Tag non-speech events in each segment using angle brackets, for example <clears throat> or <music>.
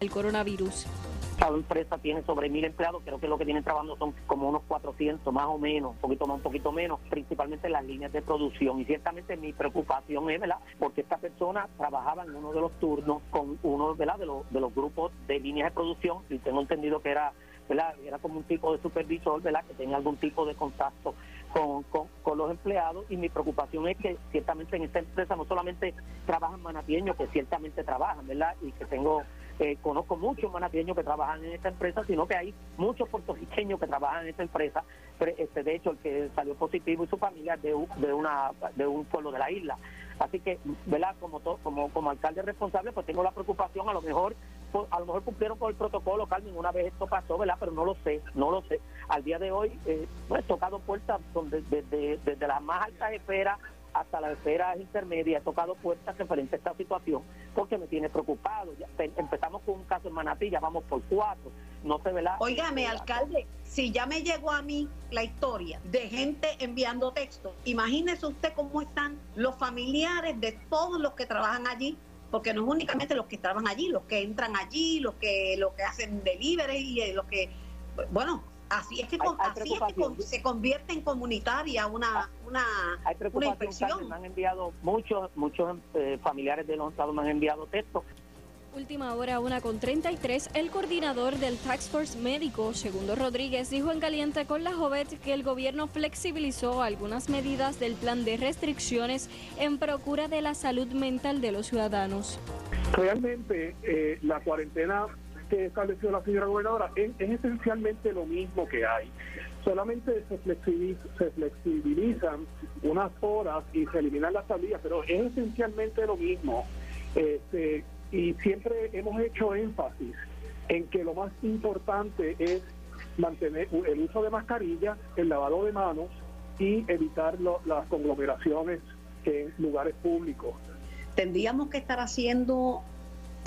el coronavirus. Cada empresa tiene sobre mil empleados, creo que lo que tienen trabajando son como unos 400 más o menos, un poquito más, un poquito menos, principalmente en las líneas de producción. Y ciertamente mi preocupación es, ¿verdad? Porque esta persona trabajaba en uno de los turnos con uno, ¿verdad? De los, de los grupos de líneas de producción y tengo entendido que era, ¿verdad? Era como un tipo de supervisor, ¿verdad? Que tenía algún tipo de contacto con, con, con, los empleados y mi preocupación es que ciertamente en esta empresa no solamente trabajan manatieños, que ciertamente trabajan, ¿verdad? Y que tengo eh, conozco muchos manateños que trabajan en esta empresa, sino que hay muchos puertorriqueños que trabajan en esta empresa. Pero, este, de hecho, el que salió positivo y su familia de, de, una, de un pueblo de la isla. Así que, ¿verdad? Como, como, alcalde responsable, pues tengo la preocupación, a lo mejor a lo mejor cumplieron con el protocolo, Carmen, una vez esto pasó, ¿verdad? Pero no lo sé, no lo sé. Al día de hoy, eh, pues tocado puertas donde, desde, desde las más altas esferas hasta la esfera intermedia he tocado puertas referente a esta situación porque me tiene preocupado. Ya, empezamos con un caso en Manatí, ya vamos por cuatro. No se ve la. Óigame, alcalde, si ya me llegó a mí la historia de gente enviando textos, imagínese usted cómo están los familiares de todos los que trabajan allí porque no es únicamente los que estaban allí, los que entran allí, los que los que hacen delivery y eh, los que bueno, así es que, así es que se convierte en comunitaria una una, hay preocupación, Me han enviado muchos muchos eh, familiares de los estados me han enviado textos Última hora, una con 33. El coordinador del Tax Force Médico, Segundo Rodríguez, dijo en caliente con la Jovet que el gobierno flexibilizó algunas medidas del plan de restricciones en procura de la salud mental de los ciudadanos. Realmente, eh, la cuarentena que estableció la señora gobernadora es, esencialmente lo mismo que hay. Solamente se, se flexibilizan unas horas y se eliminan las salidas, pero es esencialmente lo mismo. Este, y siempre hemos hecho énfasis en que lo más importante es mantener el uso de mascarilla, el lavado de manos y evitar las conglomeraciones en lugares públicos. Tendríamos que estar haciendo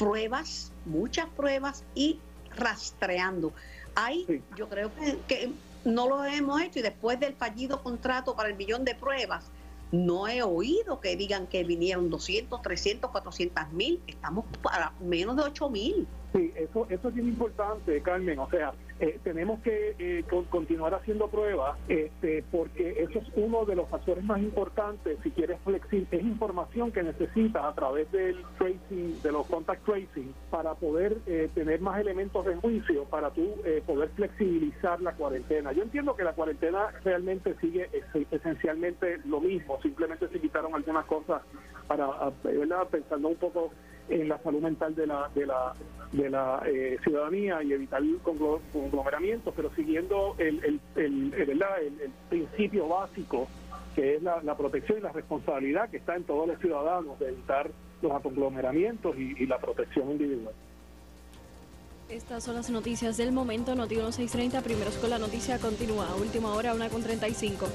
pruebas, muchas pruebas y rastreando. Ahí yo creo que, que no lo hemos hecho y después del fallido contrato para el millón de pruebas, no he oído que digan que vinieron 200, 300, 400 mil. Estamos para menos de 8 mil. Sí, eso, eso es bien importante, Carmen. O sea, eh, tenemos que eh, continuar haciendo pruebas este, porque eso es uno de los factores más importantes. Si quieres flexir, es información que necesitas a través del tracing, de los contact tracing, para poder eh, tener más elementos de juicio, para tú poder flexibilizar la cuarentena. Yo entiendo que la cuarentena realmente sigue esencialmente lo mismo, simplemente se quitaron algunas cosas para, ¿verdad? pensando un poco en la salud mental de la, de la, de la eh, ciudadanía y evitar conglomeramientos, pero siguiendo el, el, el, el, principio básico que es la, protección y la responsabilidad que está en todos los ciudadanos de evitar los conglomeramientos y, la protección individual. Estas son las noticias del momento. Noti 1630, primeros con la noticia continúa. Última hora, una con 35.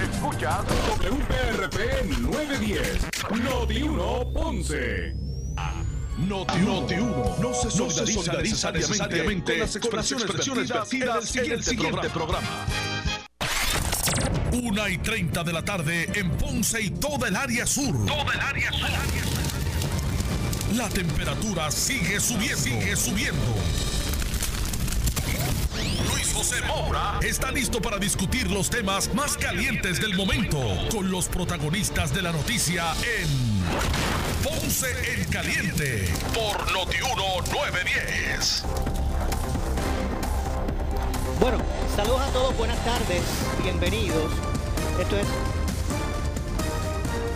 Escucha WPRP 910, Noti 1 Ponce. Noti, Noti 1 no se solidariza, necesariamente, con las expresiones, vertidas en el siguiente, programa. Una y 30 de la tarde en Ponce y toda el área sur. Toda el área sur. La temperatura sigue subiendo. Sigue subiendo. José Moura está listo para discutir los temas más calientes del momento con los protagonistas de la noticia en Ponce en Caliente por Notiuno 910. Bueno, saludos a todos, buenas tardes, bienvenidos. Esto es.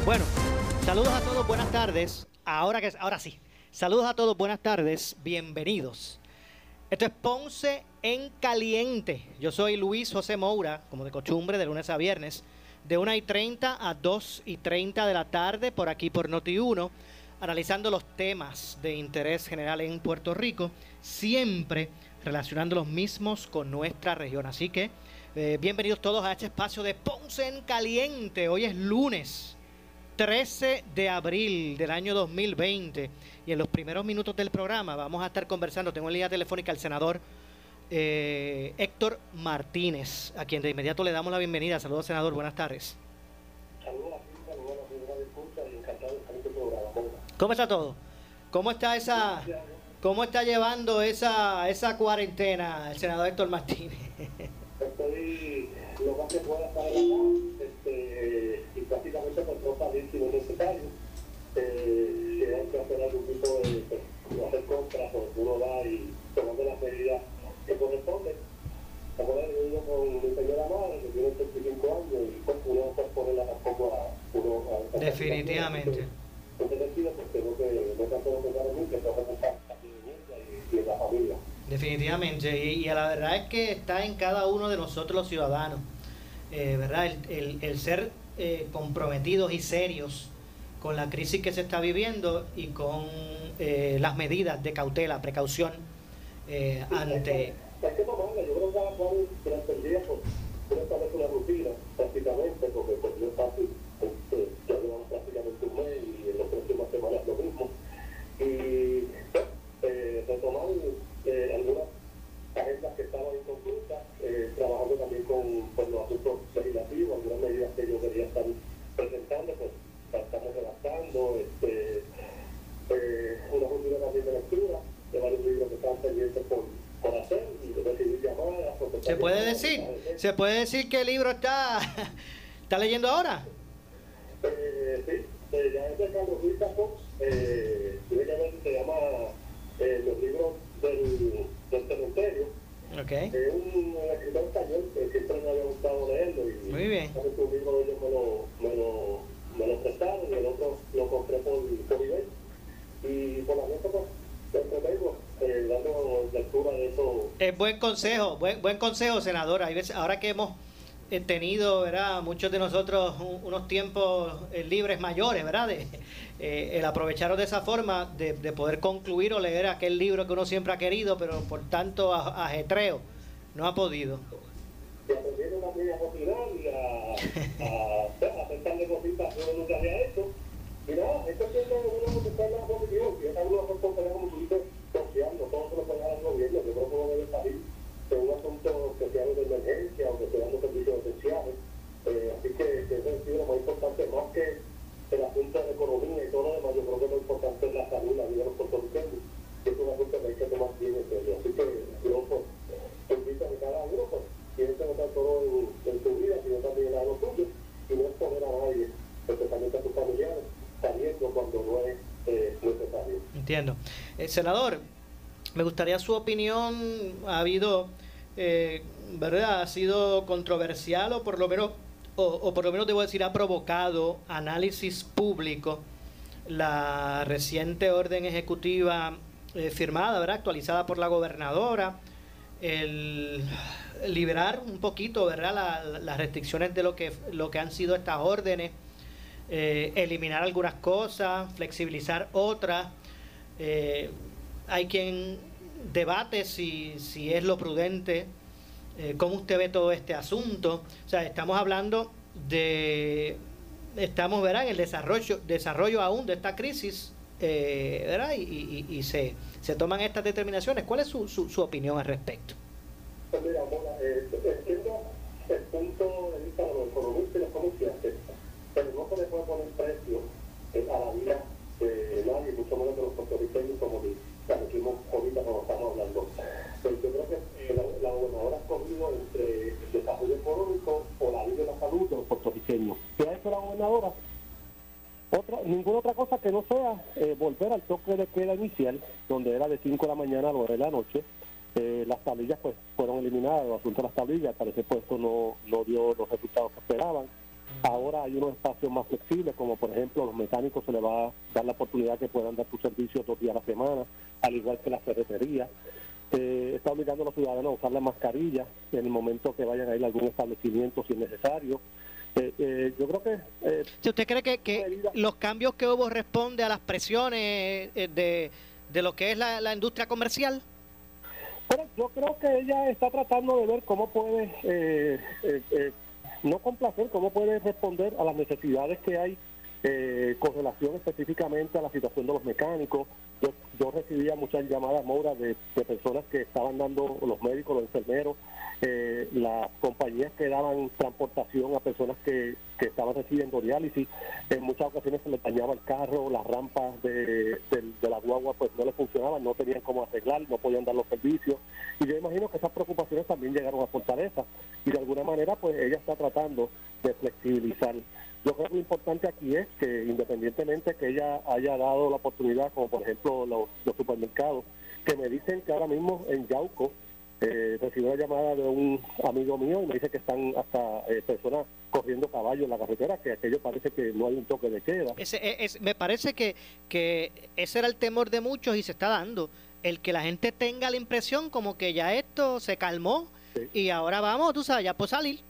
Bueno, saludos a todos, buenas tardes. Ahora que ahora sí. Saludos a todos, buenas tardes, bienvenidos. Esto es Ponce en Caliente. Yo soy Luis José Moura, como de costumbre, de lunes a viernes, de 1 y 30 a 2 y 30 de la tarde, por aquí por Noti1, analizando los temas de interés general en Puerto Rico, siempre relacionando los mismos con nuestra región. Así que eh, bienvenidos todos a este espacio de Ponce en Caliente. Hoy es lunes 13 de abril del año 2020 y en los primeros minutos del programa vamos a estar conversando, tengo en línea telefónica al senador eh, Héctor Martínez, a quien de inmediato le damos la bienvenida. Saludos, senador, buenas tardes. Saludos de. ¿Cómo está todo? ¿Cómo está esa, cómo está llevando esa, esa cuarentena el senador Héctor Martínez? Estoy lo más que pueda en la este, y prácticamente por no salir si necesario. Eh, si hay que hacer algún tipo de, pues, hacer compras, pues uno va y tomando las medidas que corresponden. Como he vivido con mi señora madre, que tiene 35 años, y pues uno no puede ponerla tampoco a uno a, a Definitivamente. En ese sentido, pues tengo que no tanto pensar en mí, que tengo que pensar también en ella y, y en la familia. Definitivamente, y, y a la verdad es que está en cada uno de nosotros los ciudadanos, eh, ¿verdad? El, el- el ser eh, comprometidos y serios con la crisis que se está viviendo y con eh, las medidas de cautela, precaución eh, ante... Yo prácticamente, porque fácil, este, ya llevamos prácticamente un mes y en las próximas semanas lo mismo. Y pues, eh, retomar eh, algunas agendas que estaban inconclusas, eh, trabajando también con, con los asuntos legislativos, algunas medidas que yo quería estar presentando, pues la estamos redactando, este, eh, una rutina también de lectura de varios libros que están pendientes por, por hacer y de recibir llamadas. contestar ¿Se puede decir? ¿Se puede decir qué libro está, <laughs> está leyendo ahora? Eh, sí, eh, de Carlos Luis Fox, eh, se llama eh, Los libros del, del cementerio. Ok. Es un escritor español que siempre me había gustado leerlo y Muy bien. un libro de ellos me lo, me lo, me lo prestaron y el otro lo compré por, por eBay. Y por la noche pues entretengo eh, dando lectura de eso. Es buen consejo, buen, buen consejo, senador. Hay veces, ahora que hemos eh, tenido, ¿verdad? Muchos de nosotros un- unos tiempos eh, libres mayores, ¿verdad? De, eh, el aprovecharnos de esa forma de, de poder concluir o leer aquel libro que uno siempre ha querido, pero por tanto ajetreo no ha podido. y aprendiendo también a cocinar y a, a, a pensarle cositas que uno nunca había hecho. Y nada, esto siempre uno buscar la positivo, si es alguna responsabilidad como tú dices, confiando, todo se lo puede dar al gobierno, yo creo que uno debe salir de un asunto que sea de emergencia o que sea dando servicios esenciales. Eh, así que, que ese ha sido lo más importante, más que el asunto de economía y todo lo demás, yo creo que lo importante es la salud, la vida de los puertorriqueños. Y es un asunto que hay que tomar bien en serio. Así que yo pues, invito a que cada uno pues, tiene que notar todo en, en su vida, sino también en lo suyo, y no exponer a nadie, especialmente a sus familiares, saliendo cuando no es eh, necesario. Entiendo. Eh, senador, me gustaría su opinión. Ha habido, eh, ¿verdad? Ha sido controversial o por lo menos, o, por lo menos debo decir, ha provocado análisis público la reciente orden ejecutiva eh, firmada, ¿verdad? Actualizada por la gobernadora. El liberar un poquito, ¿verdad? La- las restricciones de lo que, lo que han sido estas órdenes eh, eliminar algunas cosas, flexibilizar otras. Eh, hay quien debate si, si es lo prudente, eh, cómo usted ve todo este asunto. O sea, estamos hablando de, estamos, ¿verdad?, en el desarrollo, desarrollo aún de esta crisis, eh, ¿verdad? Y, y- y- se, se toman estas determinaciones. ¿Cuál es su, su, su opinión al respecto? Pues mira, Mona, eh, entiendo el punto de vista de los economistas y los comerciantes, pero no se le puede poner precio eh, a la vida de nadie, mucho menos de los puertorriqueños, como dijimos ahorita cuando estamos hablando. Pues yo creo que eh, la, la gobernadora ha escogido entre económico o la vida de la salud de los puertorriqueños. ¿Qué ha hecho la gobernadora? Ninguna otra cosa que no sea eh, volver al toque de queda inicial, donde era de 5 de la mañana a 9 de la noche. Eh, las tablillas pues fueron eliminadas, el asunto de las tablillas, parece pues esto no, no dio los resultados que esperaban. Ahora hay unos espacios más flexibles, como por ejemplo los mecánicos se les va a dar la oportunidad que puedan dar sus servicios dos días a la semana, al igual que las ferreterías. Eh, está obligando a los ciudadanos a usar la mascarilla en el momento que vayan a ir a algún establecimiento si es necesario. Eh, eh, yo creo que eh, Si ¿Usted cree que, que los cambios que hubo responde a las presiones eh, de, de lo que es la, la industria comercial? Bueno, yo creo que ella está tratando de ver cómo puede, eh, eh, eh, no complacer, cómo puede responder a las necesidades que hay eh, con relación específicamente a la situación de los mecánicos, yo, recibía muchas llamadas, Moura, de, de personas que estaban dando, los médicos, los enfermeros, eh, las compañías que daban transportación a personas que, que estaban recibiendo diálisis. En muchas ocasiones se les dañaba el carro, las rampas de, de- de la guagua pues no les funcionaban, no tenían cómo arreglar, no podían dar los servicios. Y yo imagino que esas preocupaciones también llegaron a Fortaleza. Y de alguna manera pues ella está tratando de flexibilizar. Yo creo que lo importante aquí es que independientemente que ella haya dado la oportunidad, como por ejemplo los, los supermercados, que me dicen que ahora mismo en Yauco eh, recibí una llamada de un amigo mío y me dice que están hasta eh, personas corriendo caballos en la carretera, que aquello parece que no hay un toque de queda. Ese, e- es- me parece que, que ese era el temor de muchos y se está dando. El que la gente tenga la impresión como que ya esto se calmó Sí. y ahora vamos, tú sabes, ya por salir.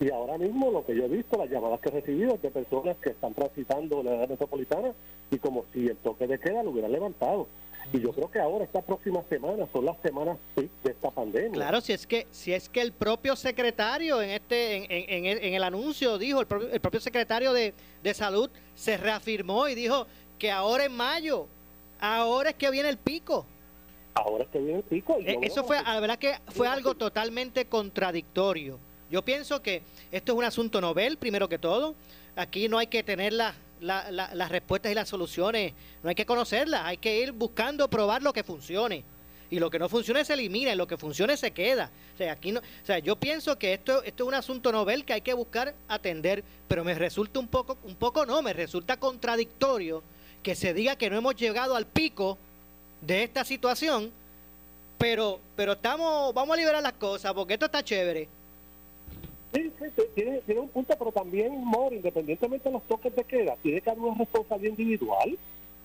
Y ahora mismo lo que yo he visto, las llamadas que he recibido es de personas que están transitando la área metropolitana y como si el toque de queda lo hubieran levantado. Y yo creo que ahora, estas próximas semanas, son las semanas de esta pandemia. Claro, si es que si es que el propio secretario en este en, en- en el, en el anuncio dijo, el propio, el propio secretario de, de salud se reafirmó y dijo que ahora en mayo, ahora es que viene el pico. Ahora es que viene el pico. y Eh, Eso fue, la verdad que fue algo totalmente contradictorio. Yo pienso que esto es un asunto novel, primero que todo. Aquí no hay que tener la- la- la- las respuestas y las soluciones, no hay que conocerlas, hay que ir buscando probar lo que funcione. Y lo que no funcione se elimina, y lo que funcione se queda. O sea, aquí no, o sea, yo pienso que esto, esto es un asunto novel que hay que buscar atender, pero me resulta un poco, un poco no, me resulta contradictorio que se diga que no hemos llegado al pico de esta situación, pero, pero estamos, vamos a liberar las cosas porque esto está chévere. Sí, tiene, tiene un punto, pero también, Mor, independientemente de los toques de queda, tiene que haber una responsabilidad individual.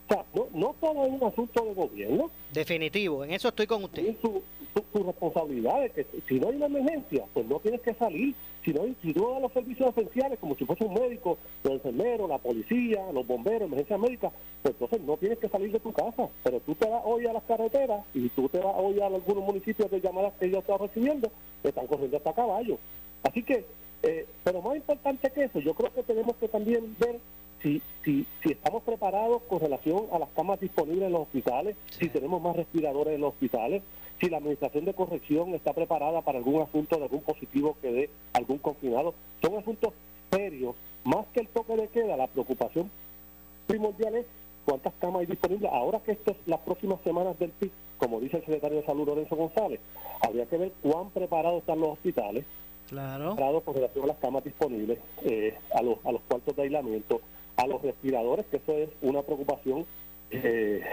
O sea, no, no todo es un asunto de gobierno, Definitivo, en eso estoy con usted. su, su, su responsabilidad de que si no hay una emergencia, pues no tienes que salir. Si no, hay- si tú das los servicios esenciales, como si fuese un médico, los enfermeros, la policía, los bomberos, emergencias médicas, pues entonces no tienes que salir de tu casa. Pero tú te vas hoy a las carreteras y tú te vas hoy a algunos municipios de llamadas que ellos están recibiendo, que están corriendo hasta caballo. Así que, eh, pero más importante que eso, yo creo que tenemos que también ver si, si, si estamos preparados con relación a las camas disponibles en los hospitales, si tenemos más respiradores en los hospitales, si la administración de corrección está preparada para algún asunto de algún positivo que dé algún confinado. Son asuntos serios, más que el toque de queda, la preocupación primordial es cuántas camas hay disponibles. Ahora que esto es las próximas semanas del PIC, como dice el secretario de Salud Lorenzo González, habría que ver cuán preparados están los hospitales, Claro. con relación a las camas disponibles, eh, a, los, a los cuartos de aislamiento, a los respiradores, que eso es una preocupación eh,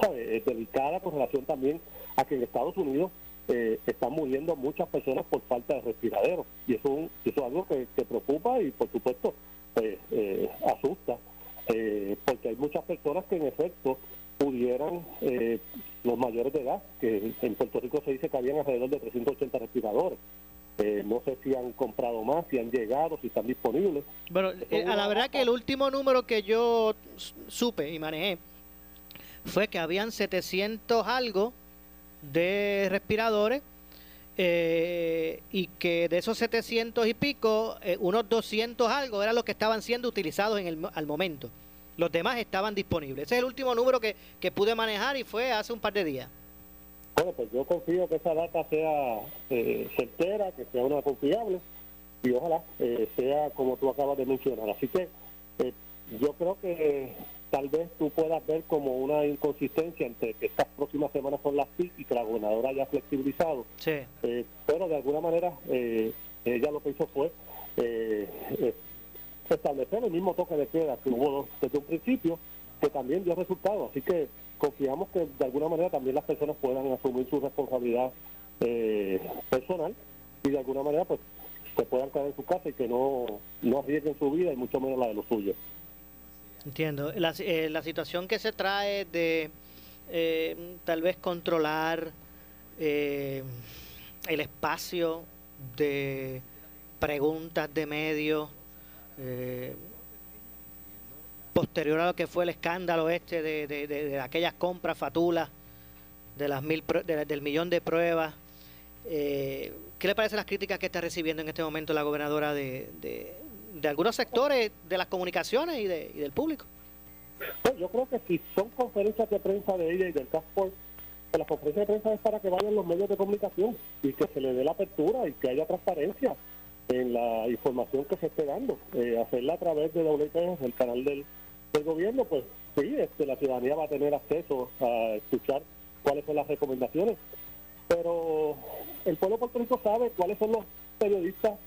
¿sabe? Eh, delicada con relación también a que en Estados Unidos eh, están muriendo muchas personas por falta de respiraderos. Y eso, es algo que, que preocupa y, por supuesto, pues, eh, asusta, eh, porque hay muchas personas que, en efecto, pudieran, los mayores de edad, que en Puerto Rico se dice que habían alrededor de 380 respiradores. Eh, no sé si han comprado más, si han llegado, si están disponibles. Bueno, eh, a la verdad que el último número que yo supe y manejé fue que habían 700 algo de respiradores eh, y que de esos 700 y pico, eh, unos 200 algo eran los que estaban siendo utilizados en el, al momento. Los demás estaban disponibles. Ese es el último número que, que pude manejar y fue hace un par de días. Bueno, pues yo confío que esa data sea eh, certera, que sea una confiable y ojalá eh, sea como tú acabas de mencionar. Así que eh, yo creo que tal vez tú puedas ver como una inconsistencia entre que estas próximas semanas son las PIC y que la gobernadora haya flexibilizado. Sí. Pero de alguna manera ella lo que hizo fue establecer el mismo toque de queda que hubo desde un principio, que también dio resultado. Así que confiamos que de alguna manera también las personas puedan asumir su responsabilidad eh, personal y de alguna manera pues se puedan quedar en su casa y que no, no arriesguen su vida y mucho menos la de los suyos. Entiendo. La, eh, la situación que se trae de eh, tal vez controlar el espacio de preguntas de medios posterior a lo que fue el escándalo este de, de- de- aquellas compras fatulas de las mil de- del millón de pruebas eh, ¿qué le parecen las críticas que está recibiendo en este momento la gobernadora de, de- algunos sectores de las comunicaciones y, de- y del público? Pues yo creo que si son conferencias de prensa de ella y del Task Force, pues la conferencia de prensa es para que vayan los medios de comunicación y que se le dé la apertura y que haya transparencia en la información que se esté dando. Eh, hacerla a través de WPS, el canal del, del gobierno, pues sí, este, la ciudadanía va a tener acceso a escuchar cuáles son las recomendaciones. Pero el pueblo de Puerto Rico sabe cuáles son los periodistas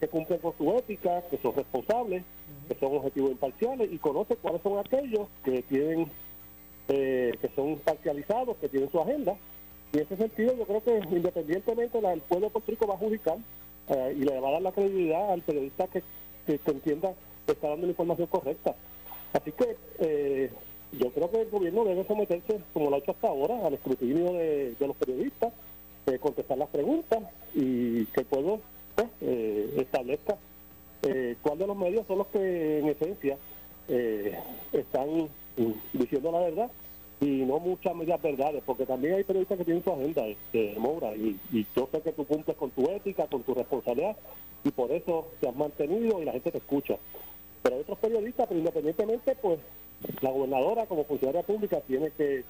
que cumplen con su ética, que son responsables, que son objetivos imparciales y conoce cuáles son aquellos que tienen eh, que son parcializados, que tienen su agenda. Y en ese sentido yo creo que independientemente el pueblo de Puerto Rico va a juzgar eh, y le va a dar la credibilidad al periodista que, que, entienda que está dando la información correcta. Así que eh, yo creo que el gobierno debe someterse, como lo ha hecho hasta ahora, al escrutinio de, los periodistas, contestar las preguntas y que el pueblo pues, establezca cuáles de los medios son los que en esencia están diciendo la verdad y no muchas medias verdades, porque también hay periodistas que tienen su agenda, este, Moura, y, yo sé que tú cumples con tu ética, con tu responsabilidad, y por eso te has mantenido y la gente te escucha. Pero hay otros periodistas, pero independientemente, pues la gobernadora como funcionaria pública tiene que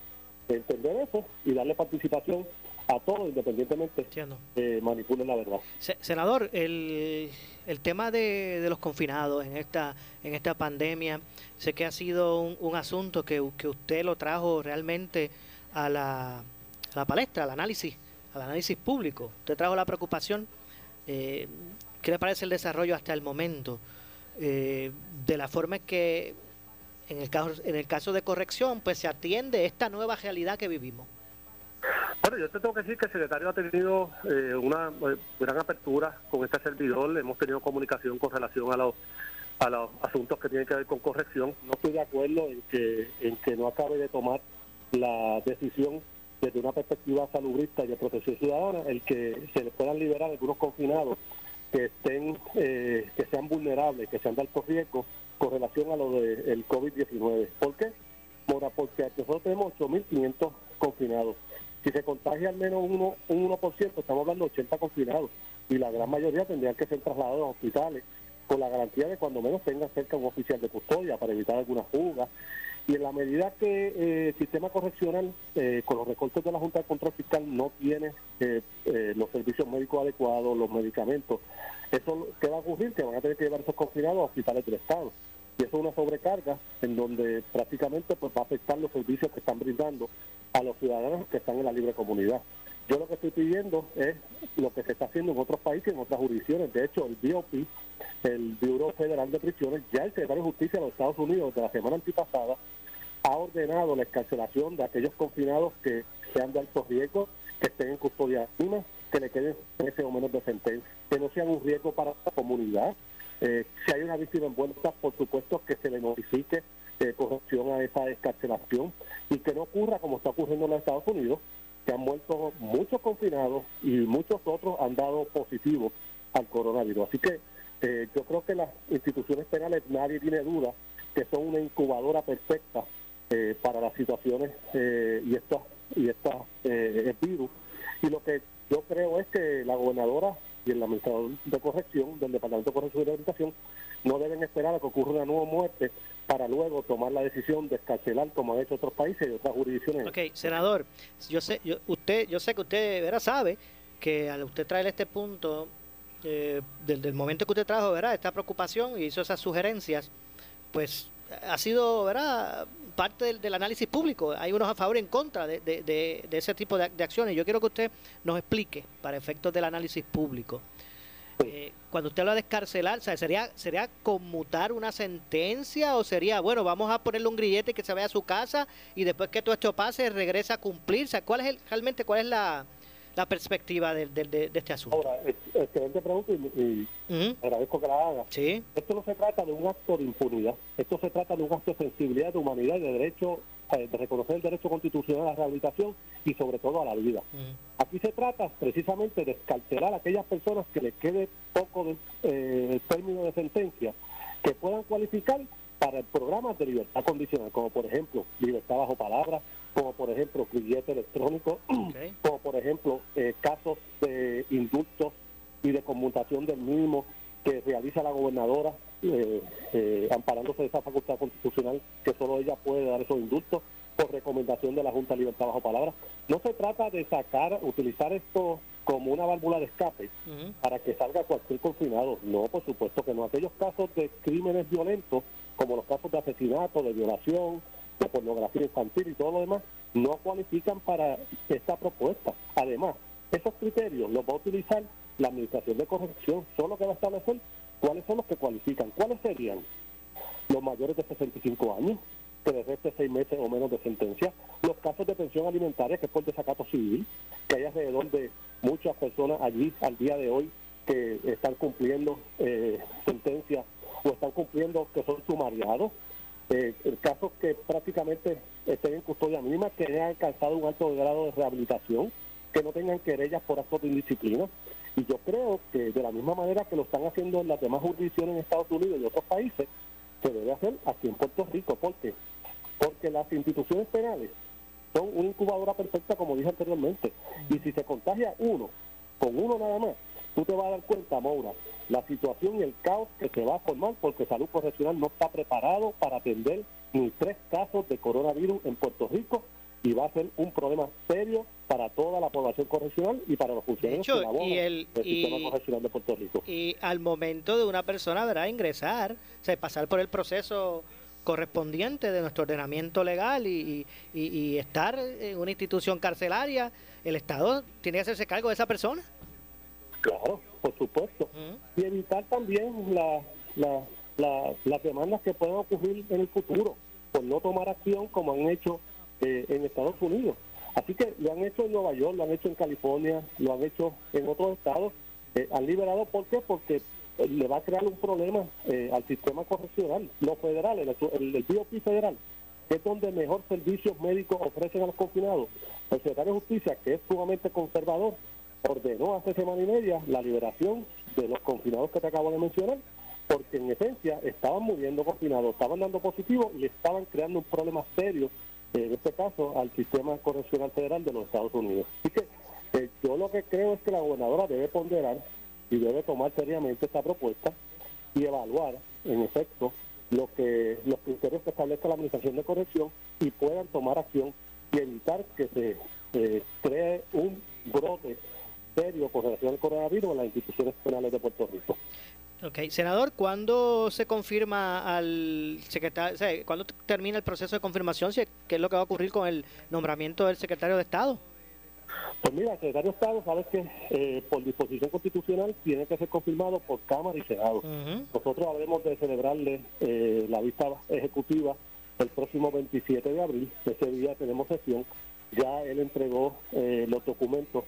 entender eso y darle participación a todos, independientemente que manipulen la verdad. Senador, el, el tema de, de, los confinados en esta, en esta pandemia, sé que ha sido un, asunto que, que, usted lo trajo realmente a la, a la palestra, al análisis, al análisis público. Usted trajo la preocupación. Eh, ¿Qué le parece el desarrollo hasta el momento? Eh, de la forma en que en el caso en el caso de corrección pues se atiende esta nueva realidad que vivimos bueno, yo te tengo que decir que el secretario ha tenido eh, una eh, gran apertura con este servidor. Hemos tenido comunicación con relación a los a los asuntos que tienen que ver con corrección. No estoy de acuerdo en que en que no acabe de tomar la decisión desde una perspectiva salubrista y de protección ciudadana, el que se les puedan liberar algunos confinados que estén eh, que sean vulnerables, que sean de alto riesgo con relación a lo del COVID-19. ¿Por qué? porque nosotros tenemos 8.500 confinados. Si se contagia al menos uno, un 1%, estamos hablando de 80 confinados y la gran mayoría tendrían que ser trasladados a hospitales con la garantía de cuando menos tengan cerca un oficial de custodia para evitar alguna fuga. Y en la medida que eh, el sistema correccional, eh, con los recortes de la Junta de Control Fiscal, no tiene eh, los servicios médicos adecuados, los medicamentos, eso ¿qué va a ocurrir? Que van a tener que llevar esos confinados a hospitales del Estado. Y eso es una sobrecarga en donde prácticamente pues, va a afectar los servicios que están brindando a los ciudadanos que están en la libre comunidad. Yo lo que estoy pidiendo es lo que se está haciendo en otros países, en otras jurisdicciones. De hecho, el BOP, el Bureau Federal de Prisiones, ya el secretario de Justicia de los Estados Unidos de la semana antipasada ha ordenado la escarcelación de aquellos confinados que sean de alto riesgo, que estén en custodia mínima, que le queden ese o menos de sentencia, que no sean un riesgo para la comunidad. Eh, si hay una víctima envuelta, por supuesto que se le notifique eh, corrección a esa escarcelación y que no ocurra como está ocurriendo en los Estados Unidos, que han muerto muchos confinados y muchos otros han dado positivo al coronavirus. Así que eh, yo creo que las instituciones penales, nadie tiene duda que son una incubadora perfecta eh, para las situaciones eh, y estas y estas virus. Y lo que yo creo es que la gobernadora y el administrador de corrección del Departamento de Corrección y Rehabilitación no deben esperar a que ocurra una nueva muerte para luego tomar la decisión de escarcelar como han hecho otros países y otras jurisdicciones. Ok, senador, yo sé, yo, usted, yo sé que usted ¿verdad? sabe que al usted traer este punto, eh, del, momento que usted trajo ¿verdad? esta preocupación y hizo esas sugerencias, pues ha sido ¿verdad? parte del, análisis público. Hay unos a favor y en contra de, de, de, ese tipo de, acciones. Yo quiero que usted nos explique, para efectos del análisis público, eh, cuando usted habla de escarcelar, ¿sería, ¿sería conmutar una sentencia o sería, bueno, vamos a ponerle un grillete que se vaya a su casa y después que todo esto pase regresa a cumplirse? ¿Cuál es el, realmente cuál es la, la perspectiva de, de, este asunto? Ahora, excelente pregunta y, agradezco que la haga. ¿Sí? Esto no se trata de un acto de impunidad, esto se trata de un acto de sensibilidad, de humanidad y de derecho, de reconocer el derecho constitucional a la rehabilitación y sobre todo a la vida. Aquí se trata precisamente de escarcelar a aquellas personas que les quede poco de eh, término de sentencia, que puedan cualificar para el programa de libertad condicional, como por ejemplo libertad bajo palabra, como por ejemplo billete electrónico, <clears throat> como por ejemplo eh, casos de indultos y de conmutación del mínimo que realiza la gobernadora eh, eh, amparándose de esa facultad constitucional que solo ella puede dar esos indultos por recomendación de la Junta de Libertad Bajo Palabra. No se trata de sacar, utilizar esto como una válvula de escape para que salga cualquier confinado. No, por supuesto que no. Aquellos casos de crímenes violentos, como los casos de asesinato, de violación, de pornografía infantil y todo lo demás, no cualifican para esta propuesta. Además, esos criterios los va a utilizar la Administración de Corrección, solo que va a establecer cuáles son los que cualifican. ¿Cuáles serían? Los mayores de 65 años, que les reste seis meses o menos de sentencia, los casos de pensión alimentaria, que es por desacato civil, que hay alrededor de muchas personas allí al día de hoy que están cumpliendo eh, sentencias o están cumpliendo que son sumariados, eh, casos que prácticamente estén en custodia mínima, que hayan alcanzado un alto grado de rehabilitación, que no tengan querellas por actos de indisciplina. Y yo creo que de la misma manera que lo están haciendo en las demás jurisdicciones en Estados Unidos y otros países, se debe hacer aquí en Puerto Rico. ¿Por qué? Porque las instituciones penales son una incubadora perfecta, como dije anteriormente. Y si se contagia uno, con uno nada más, tú te vas a dar cuenta, Maura, la situación y el caos que se va a formar porque Salud Correccional no está preparado para atender ni tres casos de coronavirus en Puerto Rico y va a ser un problema serio para toda la población correccional y para los funcionarios hecho, que laboran y el- del sistema y- correccional de Puerto Rico. Y al momento de una persona verá ingresar, o sea, pasar por el proceso correspondiente de nuestro ordenamiento legal y, y- estar en una institución carcelaria, el Estado tiene que hacerse cargo de esa persona. Claro, por supuesto. Y evitar también la, la- la- las demandas que puedan ocurrir en el futuro por no tomar acción como han hecho eh, en Estados Unidos. Así que lo han hecho en Nueva York, lo han hecho en California, lo han hecho en otros estados. Eh, han liberado, ¿por qué? Porque eh, le va a crear un problema eh, al sistema correccional, no federal, el, el, federal, que es donde mejor servicios médicos ofrecen a los confinados. El secretario de Justicia, que es sumamente conservador, ordenó hace semana y media la liberación de los confinados que te acabo de mencionar, porque en esencia estaban muriendo confinados, estaban dando positivo y estaban creando un problema serio, en este caso, al sistema correccional federal de los Estados Unidos. Así que eh, yo lo que creo es que la gobernadora debe ponderar y debe tomar seriamente esta propuesta y evaluar, en efecto, lo que los criterios que establezca la Administración de Corrección y puedan tomar acción y evitar que se eh, cree un brote serio con relación al coronavirus en las instituciones penales de Puerto Rico. Ok, senador, ¿cuándo se confirma al secretario, o sea, cuándo termina el proceso de confirmación? Si- ¿Qué es lo que va a ocurrir con el nombramiento del secretario de Estado? Pues mira, el secretario de Estado, sabes que eh, por disposición constitucional tiene que ser confirmado por Cámara y Senado. Nosotros habremos de celebrarle eh, la vista ejecutiva el próximo 27 de abril. Ese día tenemos sesión. Ya él entregó eh, los documentos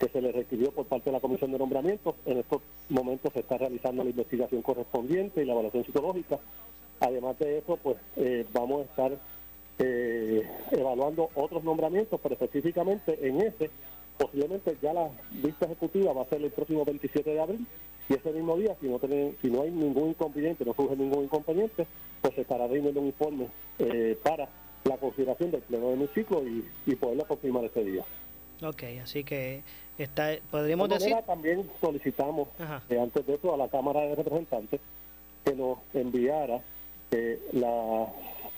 que se le requirió por parte de la Comisión de Nombramientos. En estos momentos se está realizando la investigación correspondiente y la evaluación psicológica. Además de eso, pues eh, vamos a estar eh, evaluando otros nombramientos, pero específicamente en ese, posiblemente ya la vista ejecutiva va a ser el próximo 27 de abril y ese mismo día, si no, tienen, si no hay ningún inconveniente, no surge ningún inconveniente, pues se estará rindiendo un informe eh, para la consideración del pleno de mi ciclo y, y poderlo confirmar ese día. Ok, así que está, De podríamos todas decir... también solicitamos eh, antes de eso a la Cámara de Representantes que nos enviara eh, la,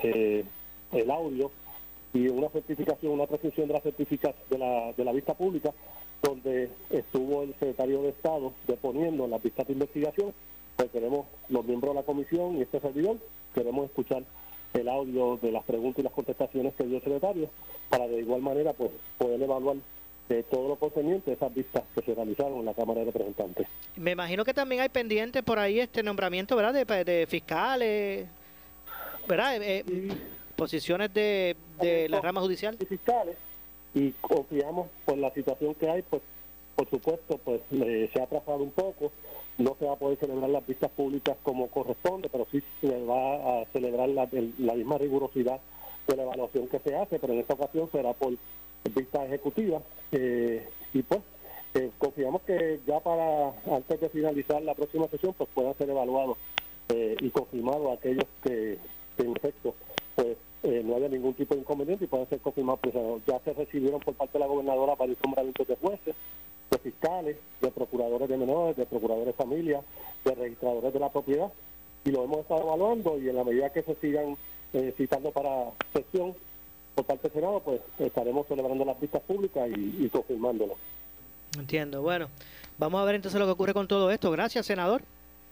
eh, el audio y una certificación, una prescripción de la certificación de la, de la vista pública, donde estuvo el secretario de Estado deponiendo en las vistas de investigación, pues queremos, los miembros de la comisión y este servidor, queremos escuchar el audio de las preguntas y las contestaciones que dio el secretario, para de igual manera pues poder evaluar eh, todo lo concerniente a esas vistas que se realizaron en la Cámara de Representantes. Me imagino que también hay pendientes por ahí este nombramiento, ¿verdad? De, de fiscales, ¿verdad? Eh, eh, posiciones de, de la rama judicial. y fiscales y confiamos por la situación que hay pues por supuesto pues eh, se ha atrasado un poco no se va a poder celebrar las vistas públicas como corresponde pero sí se va a celebrar la, la misma rigurosidad de la evaluación que se hace pero en esta ocasión será por vista ejecutiva eh, y pues eh, confiamos que ya para antes de finalizar la próxima sesión pues puedan ser evaluados eh, y confirmados aquellos que, en efecto pues eh, no haya ningún tipo de inconveniente y puedan ser confirmados el senador. Ya se recibieron por parte de la gobernadora varios nombramientos de jueces, de fiscales, de procuradores de menores, de procuradores de familia, de registradores de la propiedad y lo hemos estado evaluando y en la medida que se sigan eh, citando para sesión por parte del Senado, pues estaremos celebrando las vistas públicas y, y confirmándolo. Entiendo. Bueno, vamos a ver entonces lo que ocurre con todo esto. Gracias, senador.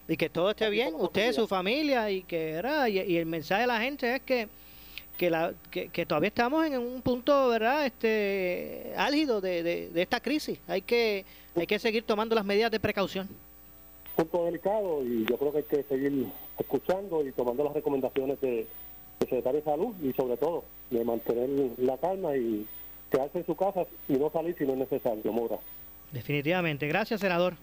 Y que todo esté bien, usted, su familia, y que ¿verdad? Y, y el mensaje de la gente es que que, la, que, que todavía estamos en un punto verdad este álgido de, de, de esta crisis hay que hay que seguir tomando las medidas de precaución punto delicado y yo creo que hay que seguir escuchando y tomando las recomendaciones de, secretario de salud y sobre todo de mantener la calma y quedarse en su casa y no salir si no es necesario, Mora. definitivamente gracias senador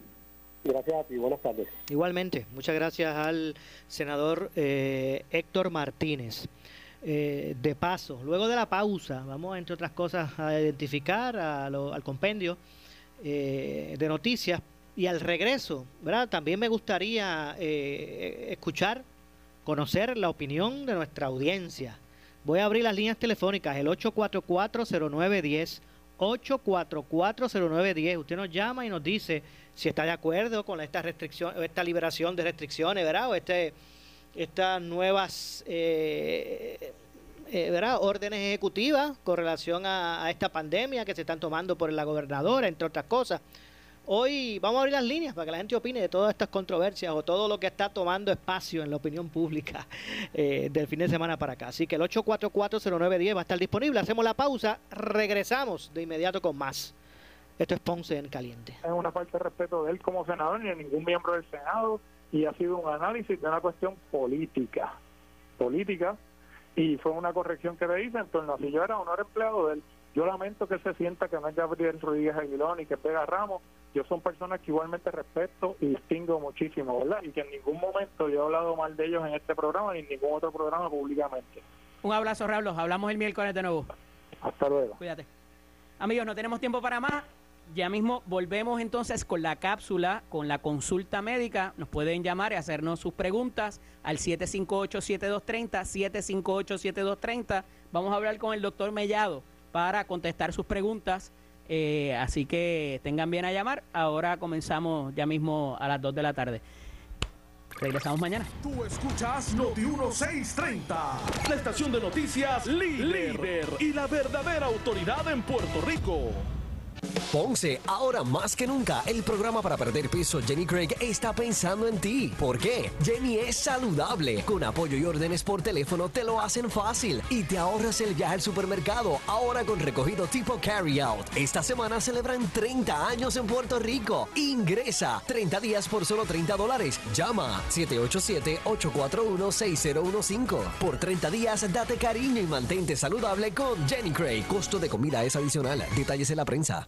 Gracias a ti, buenas tardes. Igualmente, muchas gracias al senador eh, Héctor Martínez. Eh, de paso, luego de la pausa, vamos entre otras cosas a identificar a lo- al compendio eh, de noticias y al regreso, ¿verdad? También me gustaría escuchar, conocer la opinión de nuestra audiencia. Voy a abrir las líneas telefónicas, el 844-0910, 844-0910. Usted nos llama y nos dice si está de acuerdo con esta restricción, esta liberación de restricciones, ¿verdad? O este, estas nuevas eh, eh, ¿verdad? órdenes ejecutivas con relación a esta pandemia que se están tomando por la gobernadora, entre otras cosas. Hoy vamos a abrir las líneas para que la gente opine de todas estas controversias o todo lo que está tomando espacio en la opinión pública <laughs> eh, del fin de semana para acá. Así que el 8440910 va a estar disponible. Hacemos la pausa, regresamos de inmediato con más. Esto es Ponce en Caliente. es una falta de respeto de él como senador ni de ningún miembro del Senado y ha sido un análisis de una cuestión política, política y fue una corrección que le hice en torno a si yo era o no empleado de él. Yo lamento que se sienta que no es Gabriel Rodríguez Aguilón y que Pega Ramos. Yo son personas que igualmente respeto y distingo muchísimo, ¿verdad? Y que en ningún momento yo he hablado mal de ellos en este programa ni en ningún otro programa públicamente. Un abrazo, Rablos. Hablamos el miércoles de nuevo. Hasta luego. Cuídate. Amigos, no tenemos tiempo para más. Ya mismo volvemos entonces con la cápsula, con la consulta médica. Nos pueden llamar y hacernos sus preguntas al 758-7230, 758-7230. Vamos a hablar con el doctor Mellado para contestar sus preguntas. Eh, así que tengan bien a llamar. Ahora comenzamos ya mismo a las 2 de la tarde. Regresamos mañana. Tú escuchas Noti 1630, la estación de noticias líder, líder y la verdadera autoridad en Puerto Rico. Ponce, ahora más que nunca, el programa para perder peso Jenny Craig está pensando en ti. ¿Por qué? Jenny es saludable. Con apoyo y órdenes por teléfono te lo hacen fácil y te ahorras el viaje al supermercado. Ahora con recogido tipo carry out. Esta semana celebran 30 años en Puerto Rico. Ingresa 30 días por solo 30 dólares. Llama 787-841-6015. Por 30 días date cariño y mantente saludable con Jenny Craig. Costo de comida es adicional. Detalles en la prensa.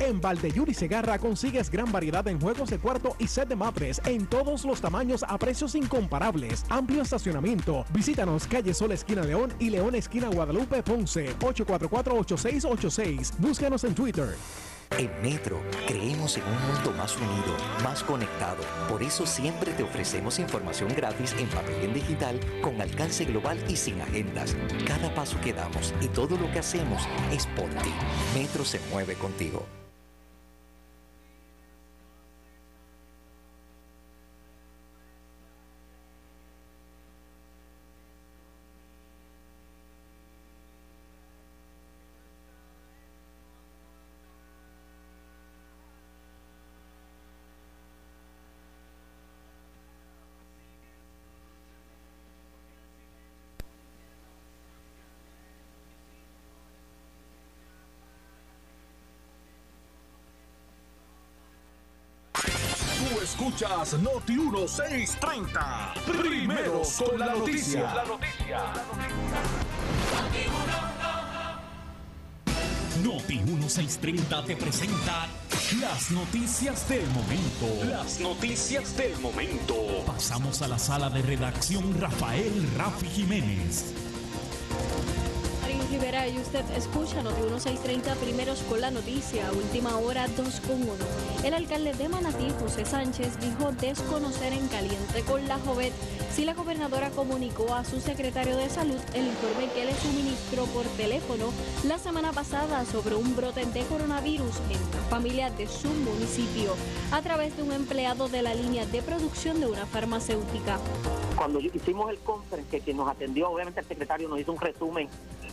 En Valdeyuri Segarra consigues gran variedad en juegos de cuarto y set de matres en todos los tamaños a precios incomparables. Amplio estacionamiento. Visítanos calle Sol esquina León y León esquina Guadalupe Ponce 844-8686. Búscanos en Twitter. En Metro creemos en un mundo más unido, más conectado. Por eso siempre te ofrecemos información gratis en papel y en digital con alcance global y sin agendas. Cada paso que damos y todo lo que hacemos es por ti. Metro se mueve contigo. Escuchas Noti 1630, primeros con la noticia. Noti 1630 te presenta las noticias del momento. Las noticias del momento. Pasamos a la sala de redacción Rafael Rafi Jiménez. Y usted escucha Noti 1630 primeros con la noticia, última hora 2 con 1. El alcalde de Manatí, José Sánchez, dijo desconocer en caliente con la Jovet si la gobernadora comunicó a su secretario de salud el informe que le suministró por teléfono la semana pasada sobre un brote de coronavirus en una familia de su municipio a través de un empleado de la línea de producción de una farmacéutica. Cuando hicimos el conference, que quien nos atendió, obviamente el secretario nos hizo un resumen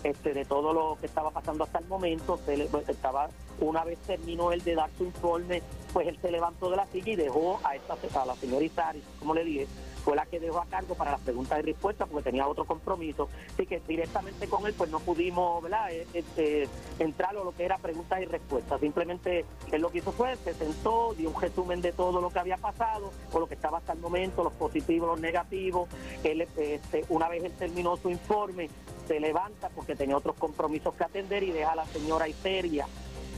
este, de todo lo que estaba pasando hasta el momento. Pues, estaba, una vez terminó él de dar su informe, pues él se levantó de la silla y dejó a, esta, a la señora Isari, como le dije, fue la que dejó a cargo para las preguntas y respuestas porque tenía otro compromiso. Así que directamente con él pues no pudimos ¿verdad? Eh, este, entrar a lo que era preguntas y respuestas. Simplemente él lo que hizo fue, se sentó, dio un resumen de todo lo que había pasado o lo que estaba hasta el momento, los positivos, los negativos. Él, este, una vez él terminó su informe, se levanta porque tenía otros compromisos que atender y deja a la señora Iseria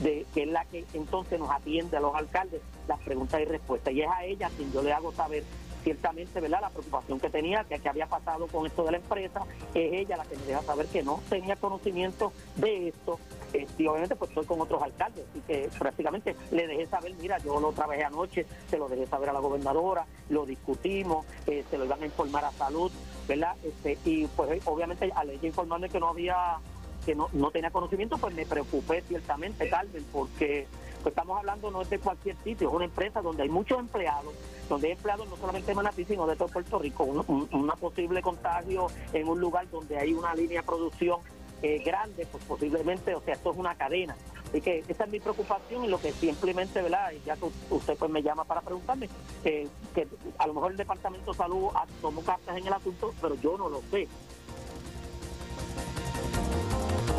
de, que es la que entonces nos atiende a los alcaldes las preguntas y respuestas. Y es a ella quien yo le hago saber ciertamente, ¿verdad? La preocupación que tenía, que, que había pasado con esto de la empresa, es ella la que me deja saber que no tenía conocimiento de esto. Eh, y obviamente pues estoy con otros alcaldes, así que prácticamente le dejé saber, mira, yo lo trabajé anoche, se lo dejé saber a la gobernadora, lo discutimos, eh, se lo iban a informar a salud, ¿verdad? Este, y pues obviamente al ella informarme que no había que no, no tenía conocimiento, pues me preocupé ciertamente, Carmen, porque pues, estamos hablando no es de cualquier sitio, es una empresa donde hay muchos empleados, donde hay empleados no solamente de Manatí, sino de todo Puerto Rico, un, un- una posible contagio en un lugar donde hay una línea de producción eh, grande, pues posiblemente, o sea, esto es una cadena. Así que esa es mi preocupación y lo que simplemente, ¿verdad? Y Ya que usted pues me llama para preguntarme, eh, que a lo mejor el Departamento de Salud tomó cartas en el asunto, pero yo no lo sé.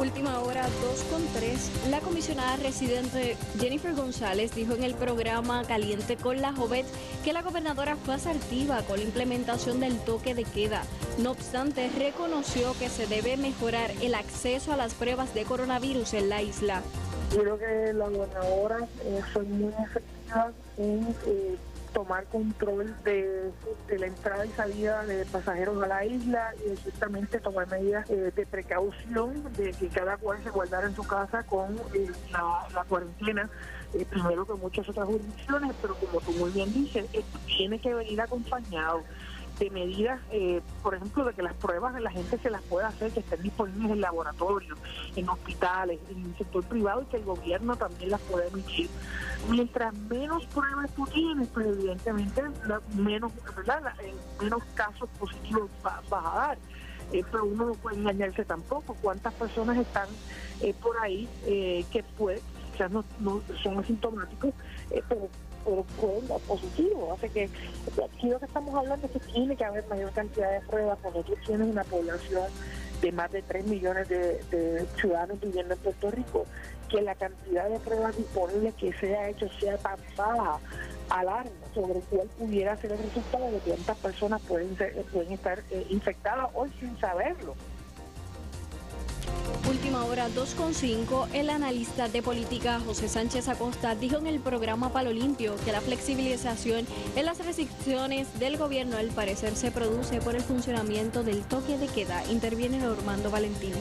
Última hora 2 con 3. La comisionada residente Jennifer González dijo en el programa Caliente con la Jovet que la gobernadora fue asertiva con la implementación del toque de queda. No obstante, reconoció que se debe mejorar el acceso a las pruebas de coronavirus en la isla. Yo creo que las gobernadoras eh, son muy efectivas en eh, tomar control de, la entrada y salida de pasajeros a la isla y de ciertamente tomar medidas eh, de precaución de que cada cual se guardara en su casa con eh, la, cuarentena. eh, primero que muchas otras jurisdicciones, pero como tú muy bien dices, esto tiene que venir acompañado de medidas, eh, por ejemplo, de que las pruebas la gente se las pueda hacer, que estén disponibles en laboratorios, en hospitales, en el sector privado y que el gobierno también las pueda emitir. Mientras menos pruebas tú tienes, pues evidentemente la- menos. La- eh, menos casos positivos va- vas a dar. Eh, pero uno no puede engañarse tampoco. ¿Cuántas personas están eh, por ahí que puede, quizás no, no son asintomáticos, pero pero pueden dar positivo. Hace que aquí lo que estamos hablando es que tiene que haber mayor cantidad de pruebas. Nosotros tienes una población de más de 3 millones de, de ciudadanos viviendo en Puerto Rico, que la cantidad de pruebas disponibles que se ha hecho sea tan baja, alarma sobre cuál pudiera ser el resultado de cuántas personas pueden, ser- pueden estar eh, infectadas hoy sin saberlo. Última hora 2.5, el analista de política José Sánchez Acosta dijo en el programa Palo Limpio que la flexibilización en las restricciones del gobierno al parecer se produce por el funcionamiento del toque de queda. Interviene Normando Valentín.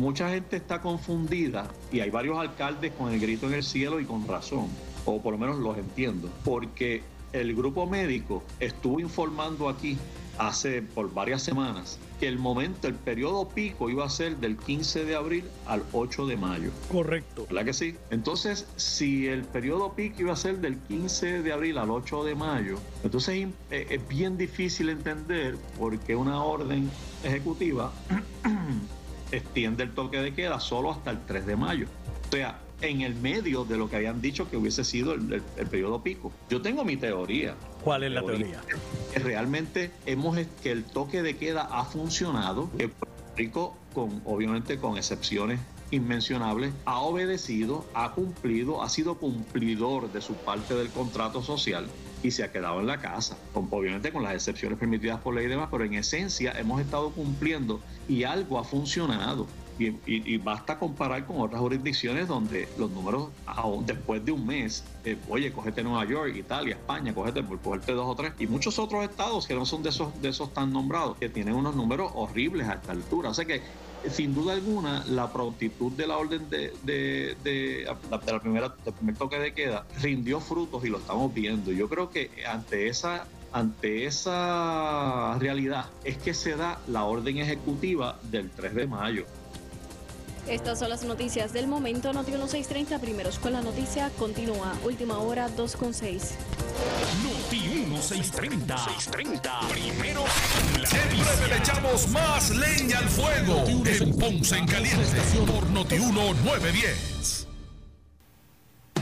Mucha gente está confundida y hay varios alcaldes con el grito en el cielo y con razón, o por lo menos los entiendo, porque el grupo médico estuvo informando aquí hace por varias semanas que el momento, el periodo pico iba a ser del 15 de abril al 8 de mayo. Correcto. ¿Verdad que sí? Entonces, si el periodo pico iba a ser del 15 de abril al 8 de mayo, entonces eh, es bien difícil entender por qué una orden ejecutiva <clears throat> extiende el toque de queda solo hasta el 3 de mayo. O sea, en el medio de lo que habían dicho que hubiese sido el, el- el periodo pico. Yo tengo mi teoría. ¿Cuál es la teoría? Realmente hemos que el toque de queda ha funcionado, que Puerto Rico, con, obviamente con excepciones inmencionables, ha obedecido, ha cumplido, ha sido cumplidor de su parte del contrato social y se ha quedado en la casa, obviamente con las excepciones permitidas por ley y demás, pero en esencia hemos estado cumpliendo y algo ha funcionado. Y, basta comparar con otras jurisdicciones donde los números, aún después de un mes, eh, oye, cógete Nueva York, Italia, España, cógete por cogerte dos o tres, y muchos otros estados que no son de esos, de esos tan nombrados, que tienen unos números horribles a esta altura. O sea que sin duda alguna, la prontitud de la orden de, de, de, la primera, del primer toque de queda rindió frutos y lo estamos viendo. Yo creo que ante esa ante esa realidad es que se da la orden ejecutiva del 3 de mayo. Estas son las noticias del momento. Noti 1630, primeros con la noticia. Continúa. Última hora 2 con 6. Noti 1630. 630. Primero En breve le echamos más leña al fuego en Ponce en Caliente por Noti 910.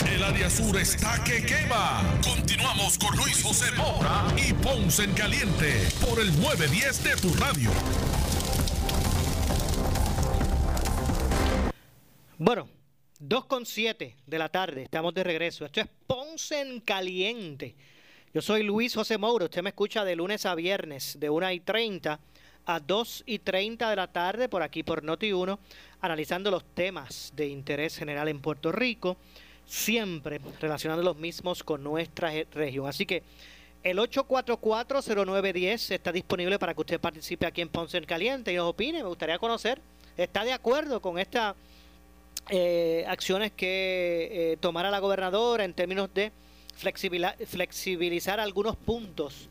El área sur está que quema. Continuamos con Luis José Moura y Ponce en Caliente por el 910 de tu radio. Bueno, 2.7 de la tarde, estamos de regreso. Esto es Ponce en Caliente. Yo soy Luis José Moura. Usted me escucha de lunes a viernes, de 1 y 30 a 2 y 30 de la tarde, por aquí por Noti 1, analizando los temas de interés general en Puerto Rico siempre relacionando los mismos con nuestra región. Así que el 8440910 está disponible para que usted participe aquí en Ponce en Caliente y nos opine. Me gustaría conocer, ¿está de acuerdo con estas eh, acciones que eh, tomará la gobernadora en términos de flexibilizar algunos puntos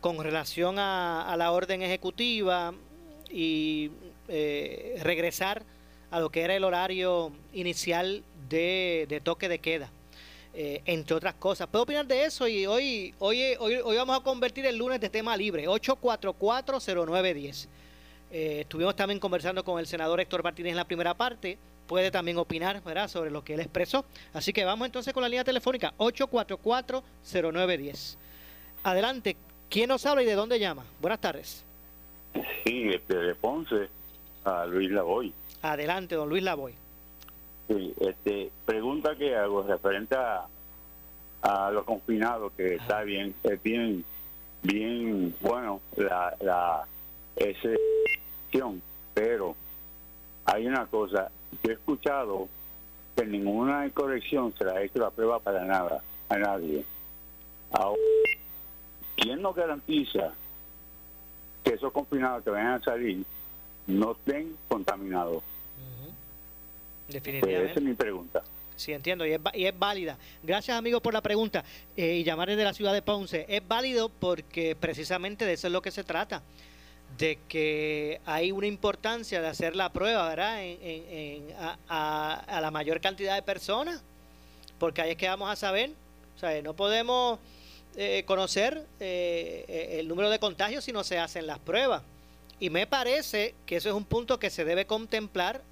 con relación a, la orden ejecutiva y eh, regresar a lo que era el horario inicial de, toque de queda. Eh, entre otras cosas. ¿Puedo opinar de eso? Y hoy, hoy, hoy, hoy vamos a convertir el lunes de tema libre, 8440910. Eh, estuvimos también conversando con el senador Héctor Martínez en la primera parte. Puede también opinar ¿verdad? sobre lo que él expresó. Así que vamos entonces con la línea telefónica, 8440910. Adelante, ¿quién nos habla y de dónde llama? Buenas tardes. Sí, este, de Ponce, a Luis Lavoy. Adelante, don Luis Lavoy. Sí, este, pregunta que hago referente a, a los confinados, que está bien, es bien, bien bueno la, la excepción, pero hay una cosa, yo he escuchado que ninguna corrección se le ha hecho la prueba para nada, a nadie. Ahora, ¿quién nos garantiza que esos confinados que vayan a salir no estén contaminados? Definitivamente. esa es mi pregunta. Sí, entiendo, y es, y es válida. Gracias, amigo, por la pregunta. Eh, y llamar desde la ciudad de Ponce. Es válido porque precisamente de eso es lo que se trata. De que hay una importancia de hacer la prueba, ¿verdad? En, a, la mayor cantidad de personas. Porque ahí es que vamos a saber. O sea, no podemos eh, conocer eh, el número de contagios si no se hacen las pruebas. Y me parece que eso es un punto que se debe contemplar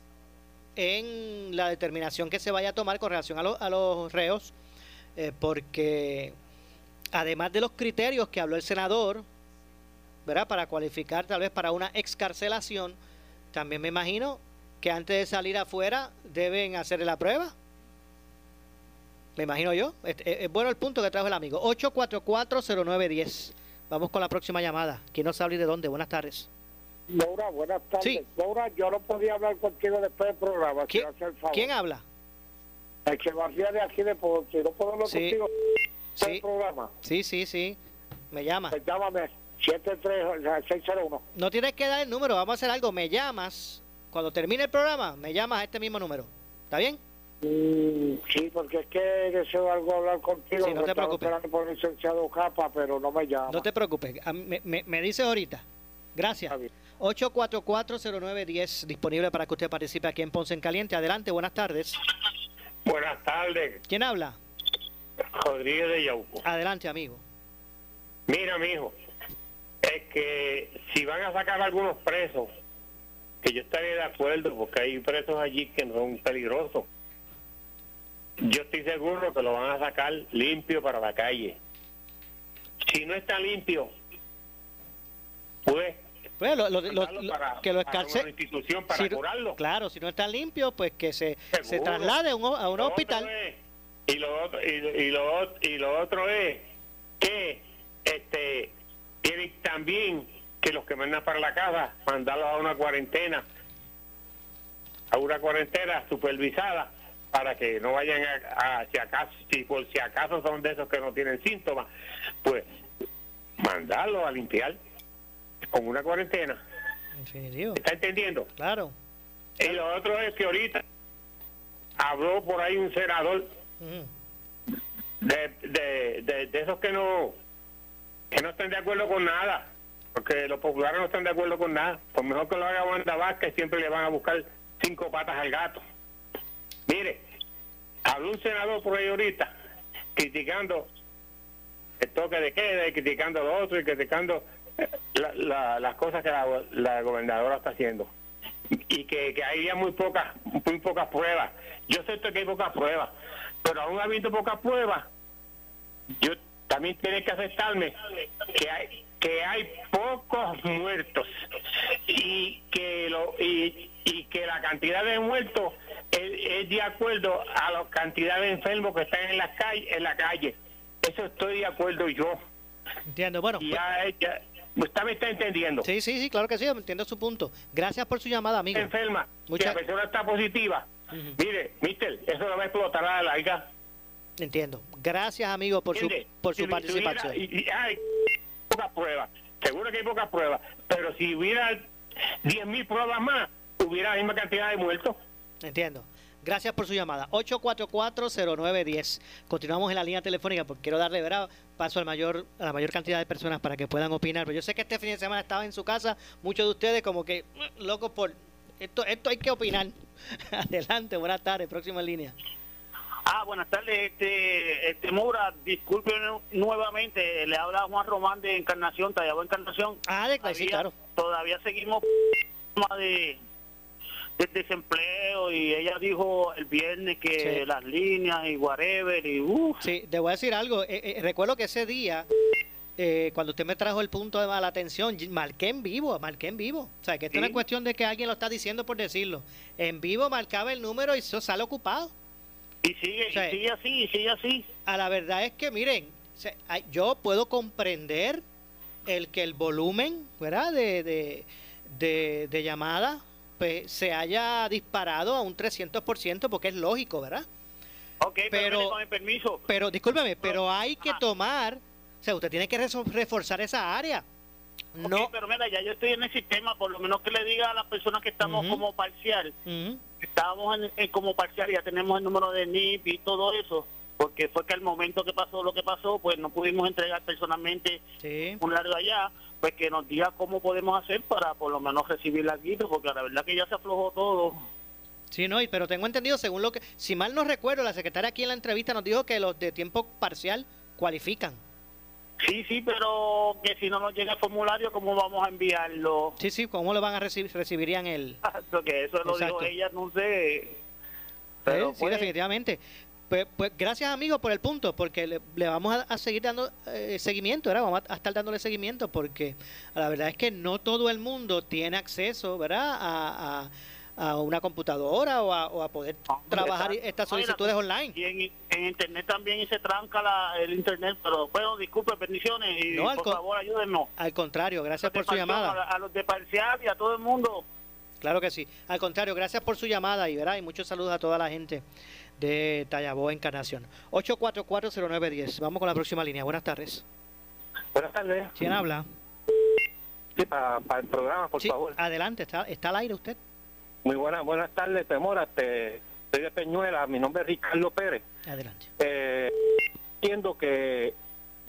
en la determinación que se vaya a tomar con relación a, a los reos, eh, porque además de los criterios que habló el senador, ¿verdad? Para cualificar tal vez para una excarcelación, también me imagino que antes de salir afuera deben hacerle la prueba. Me imagino yo. Es, bueno el punto que trajo el amigo. 8440910. Vamos con la próxima llamada. ¿Quién nos habla y de dónde? Buenas tardes. Laura, buenas tardes. Laura, yo no podía hablar contigo después del programa. ¿Quién, ¿quién habla? Echevarría de aquí de Ponce. ¿No puedo hablar contigo sí. del programa? Sí, sí, sí. Me llama. Pues llámame. 73601. No tienes que dar el número. Vamos a hacer algo. Me llamas. Cuando termine el programa, me llamas a este mismo número. ¿Está bien? Mm, sí, porque es que deseo algo hablar contigo. Sí, no te preocupes. por el licenciado Capa, pero no me llama. No te preocupes. Me, me, me dices ahorita. Gracias. 8440910 disponible para que usted participe aquí en Ponce en Caliente. Adelante, buenas tardes. Buenas tardes. ¿Quién habla? Rodríguez de Yauco. Adelante, amigo. Mira, amigo, es que si van a sacar algunos presos, que yo estaría de acuerdo porque hay presos allí que no son peligrosos. Yo estoy seguro que lo van a sacar limpio para la calle. Si no está limpio, pues Pues lo- lo- lo- mandarlo lo- para- que lo para escarce- una institución para si- curarlo. Claro, si no está limpio, pues que se, se traslade a un, a un hospital. es- y lo otro y, y lo y lo otro es que este tienen también que los que mandan para la casa mandarlos a una cuarentena a una cuarentena supervisada para que no vayan a, a- si acaso si por si acaso son de esos que no tienen síntomas pues mandarlos a limpiar con una cuarentena Definitivo. ¿está entendiendo? Claro. y lo otro es que ahorita habló por ahí un senador de, de, de, de esos que no que no están de acuerdo con nada porque los populares no están de acuerdo con nada por mejor que lo haga Wanda Vázquez siempre le van a buscar cinco patas al gato mire habló un senador por ahí ahorita criticando el toque de queda y criticando lo otro y criticando la- la- las cosas que la, la gobernadora está haciendo. Y que, que hay ya muy pocas muy pocas pruebas. Yo sé que hay pocas pruebas pero aún habiendo pocas pruebas yo también tiene que aceptarme que hay que hay pocos muertos. Y que lo y, y que la cantidad de muertos es, es de acuerdo a la cantidad de enfermos que están en la calle en la calle. Eso estoy de acuerdo yo. Entiendo. Bueno, y ya, ya usted me está entendiendo sí, sí, sí, claro que sí, entiendo su punto. Gracias por su llamada, amigo. enferma si la persona está positiva mire mister eso lo va a explotar a la larga Entiendo. Gracias, amigo, por su, por su participación. tuviera- y- y hay pocas pruebas, seguro que hay pocas pruebas, pero si hubiera 10.000 pruebas más, hubiera la misma cantidad de muertos. Entiendo. Gracias por su llamada. 844-0910. Continuamos en la línea telefónica porque quiero darle ¿verdad? paso al mayor, a la mayor cantidad de personas para que puedan opinar. Pero yo sé que este fin de semana estaban en su casa, muchos de ustedes como que "Mm, locos por... Esto, esto hay que opinar. <laughs> Adelante, buenas tardes, próxima en línea. Ah, buenas tardes, este, este Mura, disculpe nuevamente, le habla Juan Román de Encarnación, Tallabo Encarnación. Ah, de sí, Todavía- claro. Todavía seguimos de, del desempleo y ella dijo el viernes que Sí. las líneas y whatever y uh, Sí, te voy a decir algo. Eh, eh, recuerdo que ese día, eh, cuando usted me trajo el punto de mala atención, marqué en vivo, marqué en vivo. O sea, que esto no es Sí. cuestión de que alguien lo está diciendo por decirlo. En vivo marcaba el número y eso sale ocupado. y sigue, y sigue así, y sigue así. A la verdad es que, miren, yo puedo comprender el que el volumen, ¿verdad? De, de, de, de llamada pues, se haya disparado a un 300% porque es lógico, ¿verdad? Ok, pero, Pero- con el permiso. Pero, discúlpeme, pero hay que tomar, o sea, usted tiene que reforzar esa área. Ok, pero mira, ya yo estoy en el sistema, por lo menos que le diga a las personas que estamos como parcial, Ujú. estábamos en, en como parcial, ya tenemos el número de NIP y todo eso, porque fue que al momento que pasó lo que pasó, pues no pudimos entregar personalmente un largo allá, pues que nos diga cómo podemos hacer para por lo menos recibir la quito, porque la verdad que ya se aflojó todo. Sí, no, y- pero tengo entendido, según lo que, si mal no recuerdo, la secretaria aquí en la entrevista nos dijo que los de tiempo parcial cualifican. Sí, sí, pero que si no nos llega el formulario, ¿cómo vamos a enviarlo? Sí, sí, ¿cómo lo van a recibir? Recibirían el... <laughs> Porque eso lo Exacto. dijo ella, no sé. Sí, Pero sí, pues- definitivamente. Pues, pues gracias amigos por el punto, porque le, le vamos a, a seguir dando eh, seguimiento, ¿verdad? Vamos a, a estar dándole seguimiento, porque la verdad es que no todo el mundo tiene acceso, ¿verdad? A, a- una computadora o a, o a poder trabajar estas solicitudes online. Y en, en internet también y se tranca la, el internet, pero bueno, disculpe, bendiciones y No, por con- favor ayúdennos. Al contrario, gracias por su llamada. A, los de parcial y a todo el mundo. Claro que sí. Al contrario, gracias por su llamada y verá, y muchos saludos a toda la gente de Tallabó Encarnación. 8440910. Vamos con la próxima línea. Buenas tardes. Buenas tardes. ¿Quién habla? Sí, para, para el programa, por Sí, favor. adelante, está, está al aire usted. Muy buenas, buenas tardes, Temora. Te, soy de Peñuela, mi nombre es Ricardo Pérez. Adelante. Eh, entiendo que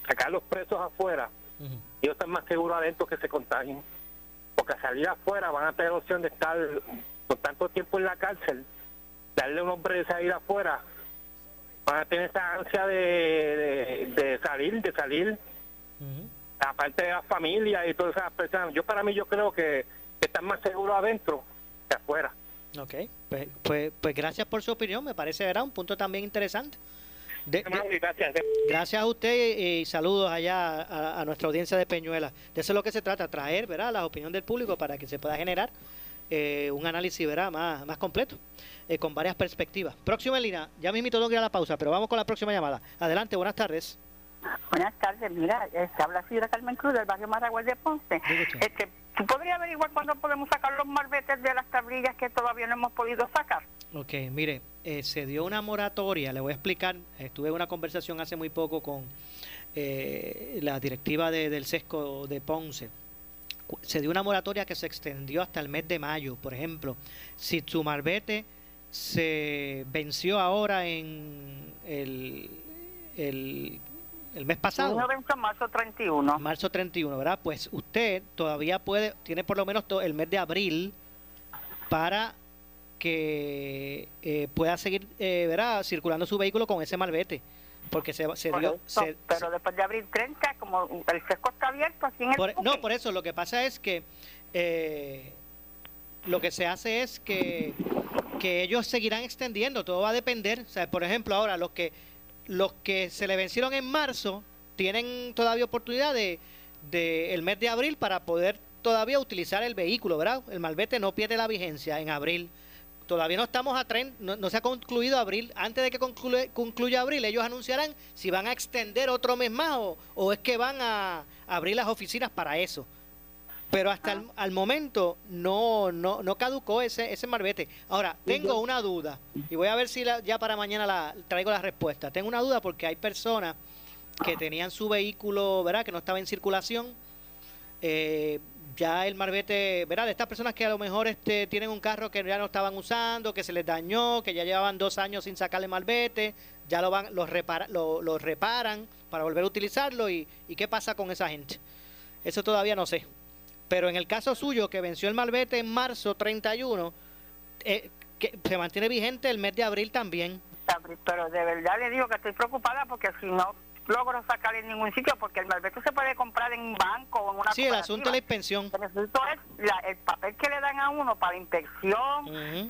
sacar los presos afuera, ellos están más seguros adentro que se contagien. Porque al salir afuera van a tener opción de estar por tanto tiempo en la cárcel, darle un hombre de salir afuera, van a tener esa ansia de, de, de salir, de salir, aparte de la familia y todas esas personas. Yo para mí yo creo que están más seguros adentro hacia afuera. Ok, pues, pues, pues gracias por su opinión, me parece ¿verdad? un punto también interesante. gracias. gracias a usted y saludos allá a, a, nuestra audiencia de Peñuela. De eso es lo que se trata, traer ¿verdad? la opinión del público para que se pueda generar eh, un análisis ¿verdad? Más, más completo, eh, con varias perspectivas. Próxima línea, ya mismo tengo que ir a la pausa, pero vamos con la próxima llamada. Adelante, buenas tardes. Buenas tardes, mira, se este, habla Sidra Carmen Cruz del barrio Maragüel de Ponce. Este, ¿Tú podrías averiguar cuándo podemos sacar los marbetes de las tablillas que todavía no hemos podido sacar? Ok, mire, eh, se dio una moratoria, le voy a explicar, estuve en una conversación hace muy poco con eh, la directiva del SESCO de Ponce. Se dio una moratoria que se extendió hasta el mes de mayo, por ejemplo. Si su marbete se venció ahora en el, el el mes pasado. marzo 31. Marzo 31, ¿verdad? Pues usted todavía puede, tiene por lo menos todo el mes de abril para que eh, pueda seguir, eh, ¿verdad? Circulando su vehículo con ese malvete. Porque se, se dio. pero después de abril 30, como el sesco está abierto, así en el. no, por eso, lo que pasa es que. Eh, lo que se hace es que, que ellos seguirán extendiendo, todo va a depender. O sea, por ejemplo, ahora los que los que se le vencieron en marzo tienen todavía oportunidad de, el mes de abril para poder todavía utilizar el vehículo, ¿verdad? El malvete no pierde la vigencia en abril. Todavía no estamos a tren, no, se ha concluido abril. Antes de que concluya abril, ellos anunciarán si van a extender otro mes más o, o es que van a abrir las oficinas para eso. Pero hasta el al momento no, no, no caducó ese, ese marbete. Ahora, tengo una duda y voy a ver si ya para mañana la, traigo la respuesta. Tengo una duda porque hay personas que tenían su vehículo, ¿verdad? Que no estaba en circulación. Eh, ya el marbete, ¿verdad? De estas personas que a lo mejor este, tienen un carro que ya no estaban usando, que se les dañó, que ya llevaban dos años sin sacarle marbete, ya lo van, los, lo reparan para volver a utilizarlo y, y qué pasa con esa gente. Eso todavía no sé. Pero en el caso suyo, que venció el malvete en marzo 31, eh, que se mantiene vigente el mes de abril también. Pero de verdad le digo que estoy preocupada porque si no logro sacar en ningún sitio, porque el malvete se puede comprar en un banco o en una Sí, el asunto de la inspección. El asunto es el papel que le dan a uno para la inspección,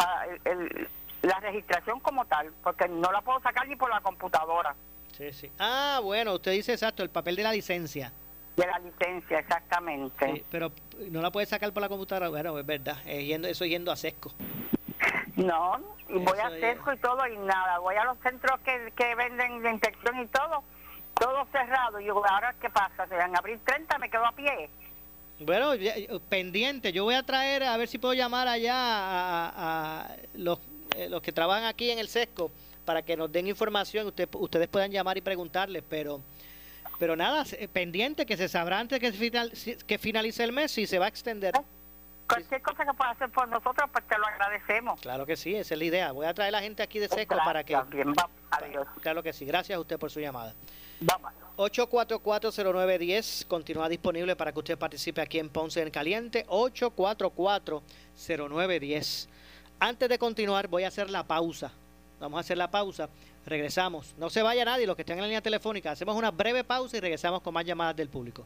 la registración como tal, porque no la puedo sacar ni por la computadora. Sí, sí. Ah, bueno, usted dice exacto, el papel de la licencia. De la licencia, exactamente. Sí, pero no la puedes sacar por la computadora, bueno, es verdad, yendo, eso yendo a sesco. No, voy a sesco y todo y nada, voy a los centros que, que venden de inspección y todo, todo cerrado. Y ahora, ¿qué pasa? En abril 30 me quedo a pie. Bueno, pendiente, yo voy a traer, a ver si puedo llamar allá a, los, eh, los que trabajan aquí en el sesco para que nos den información, usted, ustedes puedan llamar y preguntarles, pero pero nada, pendiente que se sabrá antes que, final, que finalice el mes si se va a extender. Cualquier cosa que pueda hacer por nosotros, pues te lo agradecemos. Claro que sí, esa es la idea. Voy a traer a la gente aquí de seco para que... Bien, Adiós. Claro que sí. Gracias a usted por su llamada. Vamos. 8440910 continúa disponible para que usted participe aquí en Ponce en Caliente. 8440910. Antes de continuar, voy a hacer la pausa. Vamos a hacer la pausa Regresamos. No se vaya nadie, los que estén en la línea telefónica. Hacemos una breve pausa y regresamos con más llamadas del público.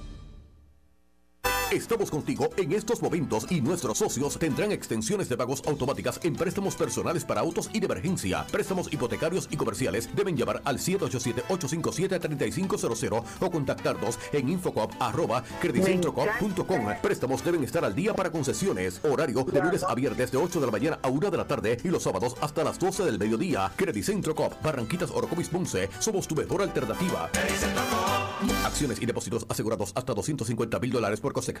Estamos contigo en estos momentos y nuestros socios tendrán extensiones de pagos automáticas en préstamos personales para autos y de emergencia. Préstamos hipotecarios y comerciales deben llamar al 787-857-3500 o contactarnos en infocop.com. Préstamos deben estar al día para concesiones. Horario de lunes a viernes de 8 de la mañana a 1 de la tarde y los sábados hasta las 12 del mediodía. Credicentro Cop, Barranquitas Orocovis Ponce. Somos tu mejor alternativa. Acciones y depósitos asegurados hasta 250 mil dólares por COSEC.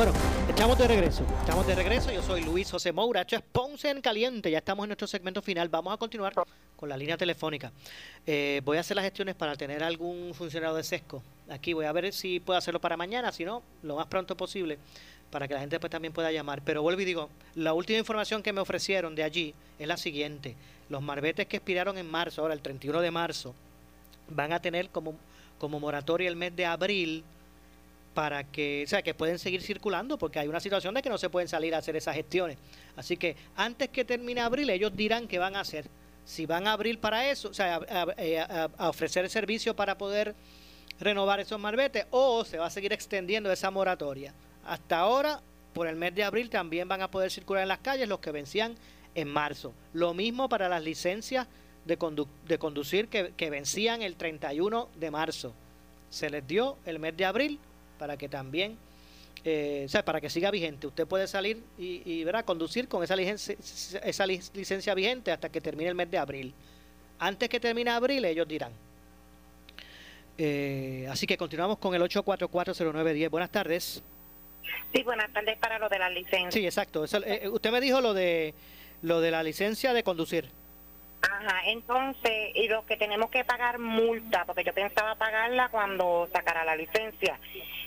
Bueno, estamos de regreso. Estamos de regreso. Yo soy Luis José Moura. Esto es Ponce en Caliente. Ya estamos en nuestro segmento final. Vamos a continuar con la línea telefónica. Eh, voy a hacer las gestiones para tener algún funcionario de SESCO. Aquí voy a ver si puedo hacerlo para mañana. Si no, lo más pronto posible para que la gente pues, también pueda llamar. Pero vuelvo y digo, la última información que me ofrecieron de allí es la siguiente. Los marbetes que expiraron en marzo, ahora el 31 de marzo, van a tener como, como moratoria el mes de abril para que, o sea, que pueden seguir circulando, porque hay una situación de que no se pueden salir a hacer esas gestiones. Así que antes que termine abril, ellos dirán qué van a hacer. Si van a abrir para eso, o sea, a, ofrecer el servicio para poder renovar esos marbetes, o se va a seguir extendiendo esa moratoria. Hasta ahora, por el mes de abril, también van a poder circular en las calles los que vencían en marzo. Lo mismo para las licencias de, de conducir que, que vencían el 31 de marzo. Se les dio el mes de abril para que también, eh, o sea, para que siga vigente. Usted puede salir y, y ¿verdad? conducir con esa licencia, esa licencia vigente hasta que termine el mes de abril. Antes que termine abril, ellos dirán. Eh, así que continuamos con el 8440910. Buenas tardes. Sí, buenas tardes para lo de la licencia. Sí, exacto. Eh, usted me dijo lo de lo de la licencia de conducir. Ajá, entonces, y los que tenemos que pagar multa, porque yo pensaba pagarla cuando sacara la licencia,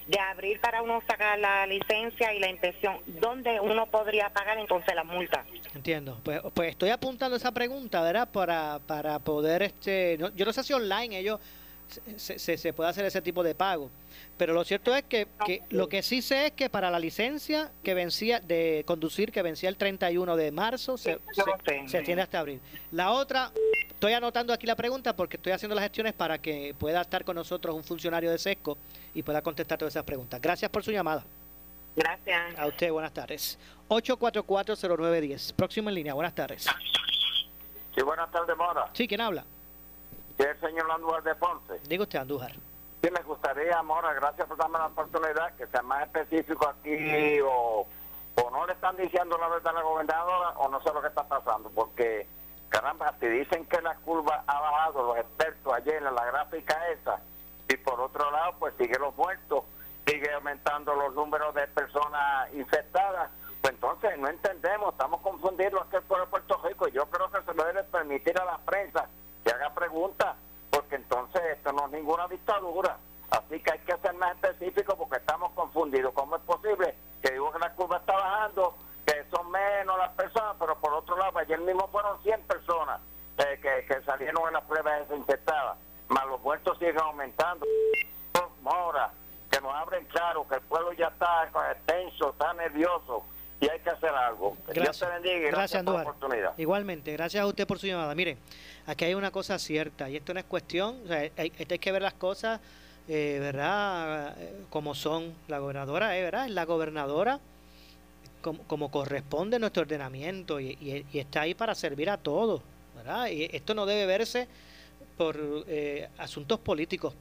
de abril para uno sacar la licencia y la inspección, ¿dónde uno podría pagar entonces la multa? Entiendo, pues, pues estoy apuntando esa pregunta, ¿verdad? Para, para poder, este, yo no sé si online ellos se, se, puede hacer ese tipo de pago. Pero lo cierto es que, lo que sí sé es que para la licencia que vencía de conducir, que vencía el 31 de marzo, se, se, tiene hasta abril. La otra, estoy anotando aquí la pregunta porque estoy haciendo las gestiones para que pueda estar con nosotros un funcionario de SESCO y pueda contestar todas esas preguntas. Gracias por su llamada. Gracias. A usted, buenas tardes. 8440910. Próximo en línea, buenas tardes. Sí, buenas tardes, Mora. Sí, ¿quién habla? Que el señor Andújar de Ponce. Digo usted, Andújar. Sí, me gustaría, Mora, gracias por darme la oportunidad, que sea más específico aquí o, o no le están diciendo la verdad a la gobernadora o no sé lo que está pasando, porque, caramba, si dicen que la curva ha bajado, los expertos ayer en la gráfica esa, y por otro lado, pues sigue los muertos, sigue aumentando los números de personas infectadas, pues entonces no entendemos, estamos confundidos aquí por Puerto Rico. Yo creo que se lo debe permitir a la prensa que haga preguntas, porque entonces esto no es ninguna dictadura. Así que hay que ser más específico porque estamos confundidos. ¿Cómo es posible que digo que la curva está bajando, que son menos las personas, pero por otro lado, ayer mismo fueron 100 personas eh, que, salieron en las pruebas desinfectadas, más los muertos siguen aumentando. Mora, que nos abren claro, que el pueblo ya está tenso, está nervioso y hay que hacer algo. Gracias. Dios te bendiga gracias, por la oportunidad. Igualmente, gracias a usted por su llamada. Mire, aquí hay una cosa cierta y esto no es cuestión, o sea, hay, hay que ver las cosas, eh, ¿verdad? Como son. La gobernadora, eh, ¿verdad? Es la gobernadora como, corresponde nuestro ordenamiento y, está ahí para servir a todos, ¿verdad? Y esto no debe verse por eh, asuntos políticos,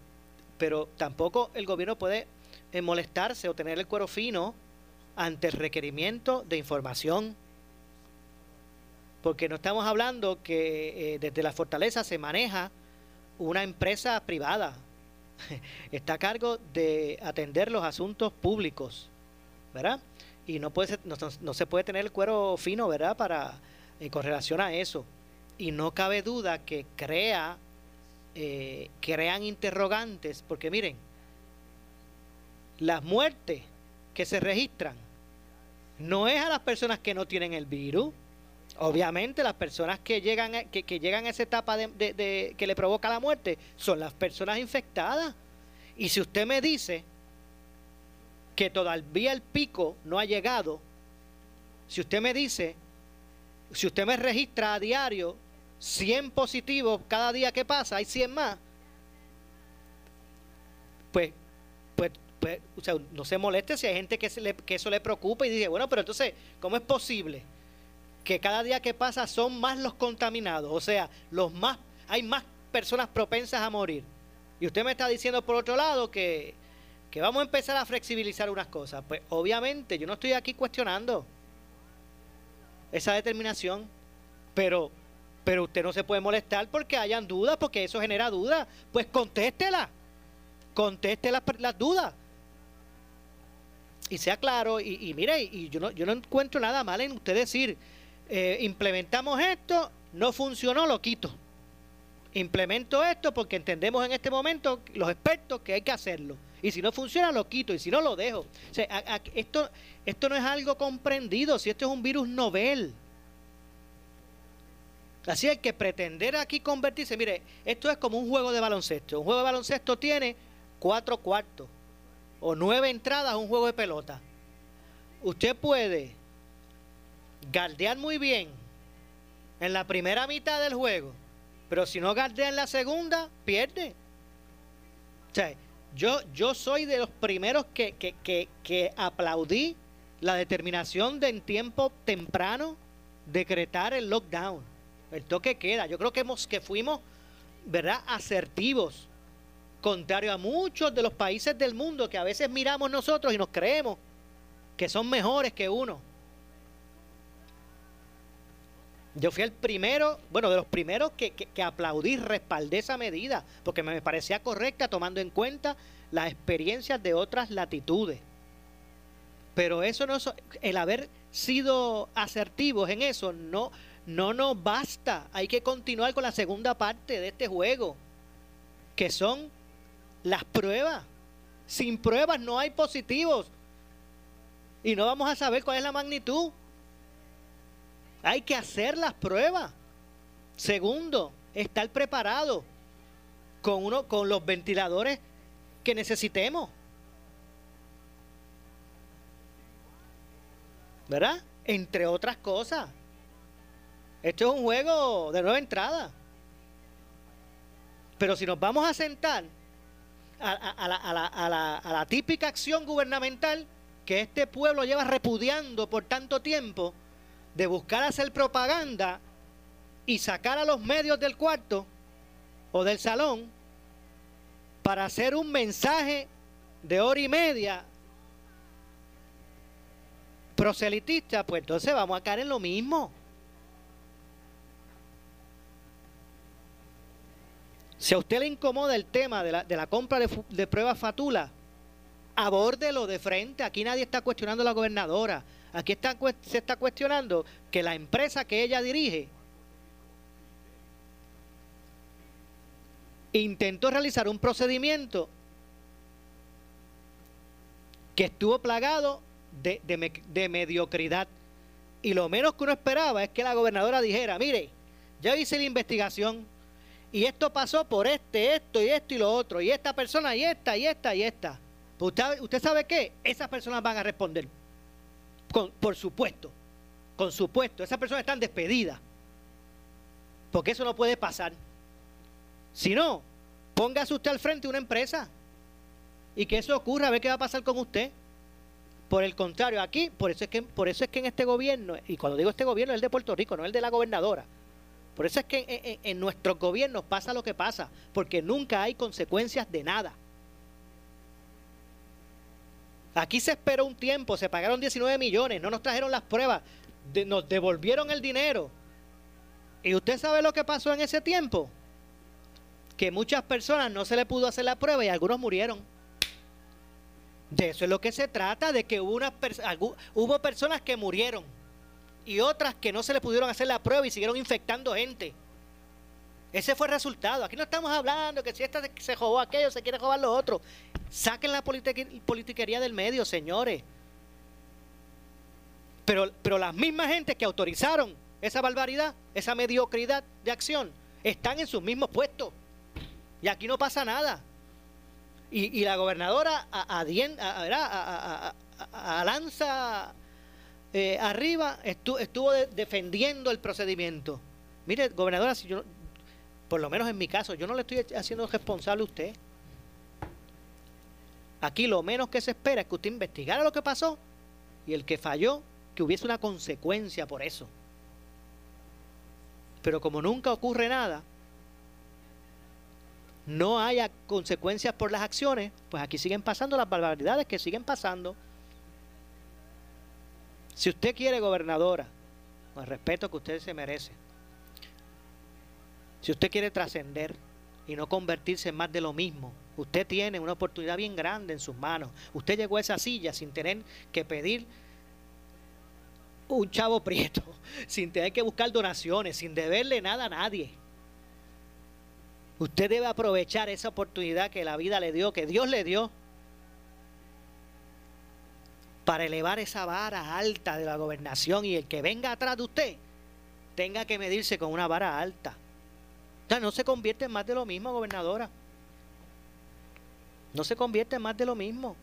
pero tampoco el gobierno puede eh, molestarse o tener el cuero fino ante el requerimiento de información. Porque no estamos hablando que eh, desde la fortaleza se maneja una empresa privada. <laughs> Está a cargo de atender los asuntos públicos, ¿verdad? Y no, puede no, se puede tener el cuero fino, ¿verdad? Para, eh, con relación a eso. Y no cabe duda que crea, eh, crean interrogantes, porque miren, las muertes que se registran no es a las personas que no tienen el virus. Obviamente las personas que llegan a, que, llegan a esa etapa de, que le provoca la muerte son las personas infectadas. Y si usted me dice que todavía el pico no ha llegado, si usted me dice, si usted me registra a diario 100 positivos cada día que pasa, hay 100 más, pues o sea, no se moleste si hay gente que, que eso le preocupa y dice, bueno, pero entonces, ¿cómo es posible que cada día que pasa son más los contaminados? O sea, los más, hay más personas propensas a morir. Y usted me está diciendo por otro lado que, vamos a empezar a flexibilizar unas cosas. Pues obviamente yo no estoy aquí cuestionando esa determinación, pero pero usted no se puede molestar porque hayan dudas, porque eso genera dudas. Pues contéstela, conteste las, las dudas y sea claro, y, mire, y yo no, yo no encuentro nada mal en usted decir, eh, implementamos esto, no funcionó, lo quito. Implemento esto porque entendemos en este momento, los expertos, que hay que hacerlo. Y si no funciona, lo quito. Y si no, lo dejo. O sea, esto, esto no es algo comprendido, si esto es un virus novel. Así hay que pretender aquí convertirse. Mire, esto es como un juego de baloncesto. Un juego de baloncesto tiene cuatro cuartos o nueve entradas a un juego de pelota. Usted puede guardear muy bien en la primera mitad del juego, pero si no guardea en la segunda, pierde. O sea, yo, yo soy de los primeros que, que, que, que aplaudí la determinación de en tiempo temprano decretar el lockdown, el toque queda. Yo creo que, hemos, que fuimos, ¿verdad?, asertivos, contrario a muchos de los países del mundo que a veces miramos nosotros y nos creemos que son mejores que uno. Yo fui el primero, bueno, de los primeros que, que, aplaudí, respaldé esa medida, porque me parecía correcta tomando en cuenta las experiencias de otras latitudes. Pero eso no el haber sido asertivos en eso no no nos basta. Hay que continuar con la segunda parte de este juego, que son las pruebas. Sin pruebas no hay positivos. Y no vamos a saber cuál es la magnitud. Hay que hacer las pruebas. Segundo, estar preparado con uno con los ventiladores que necesitemos. ¿Verdad? Entre otras cosas. Esto es un juego de nueva entrada. Pero si nos vamos a sentar a, la, a la típica acción gubernamental que este pueblo lleva repudiando por tanto tiempo, de buscar hacer propaganda y sacar a los medios del cuarto o del salón para hacer un mensaje de hora y media proselitista, pues entonces vamos a caer en lo mismo. Si a usted le incomoda el tema de la, compra de, de pruebas fatula, abórdelo de frente. Aquí nadie está cuestionando a la gobernadora. Aquí se está cuestionando que la empresa que ella dirige intentó realizar un procedimiento que estuvo plagado de, mediocridad. Y lo menos que uno esperaba es que la gobernadora dijera, mire, ya hice la investigación y esto pasó por este, esto y esto y lo otro, y esta persona y esta y esta y esta. Pues usted, sabe qué, esas personas van a responder por supuesto, con supuesto, esas personas están despedidas. Porque eso no puede pasar. Si no, póngase usted al frente de una empresa y que eso ocurra, a ver qué va a pasar con usted. Por el contrario, aquí, por eso es que, por eso es que en este gobierno, y cuando digo este gobierno es el de Puerto Rico, no el de la gobernadora. Por eso es que en, en, en nuestros gobiernos pasa lo que pasa, porque nunca hay consecuencias de nada. Aquí se esperó un tiempo, se pagaron 19 millones, no nos trajeron las pruebas, nos devolvieron el dinero. ¿Y usted sabe lo que pasó en ese tiempo? Que muchas personas no se le pudo hacer la prueba y algunos murieron. De eso es lo que se trata, de que hubo, unas hubo personas que murieron y otras que no se le pudieron hacer la prueba y siguieron infectando gente. Ese fue el resultado. Aquí no estamos hablando que si esta se robó aquello, se quiere robar lo otro. Saquen la politiquería del medio, señores. Pero, pero las mismas gente que autorizaron esa barbaridad, esa mediocridad de acción, están en sus mismos puestos. Y aquí no pasa nada. Y, la gobernadora a, lanza eh, arriba estuvo, defendiendo el procedimiento. Mire, gobernadora, si yo, por lo menos en mi caso, yo no le estoy haciendo responsable a usted. Aquí lo menos que se espera es que usted investigara lo que pasó y el que falló, que hubiese una consecuencia por eso. Pero como nunca ocurre nada, no haya consecuencias por las acciones, pues aquí siguen pasando las barbaridades que siguen pasando. Si usted quiere gobernadora, con el respeto que usted se merece, si usted quiere trascender y no convertirse en más de lo mismo, usted tiene una oportunidad bien grande en sus manos. Usted llegó a esa silla sin tener que pedir un chavo prieto, <laughs> sin tener que buscar donaciones, sin deberle nada a nadie. Usted debe aprovechar esa oportunidad que la vida le dio, que Dios le dio, para elevar esa vara alta de la gobernación y el que venga atrás de usted tenga que medirse con una vara alta. O sea, no se convierte en más de lo mismo, gobernadora. No se convierte en más de lo mismo.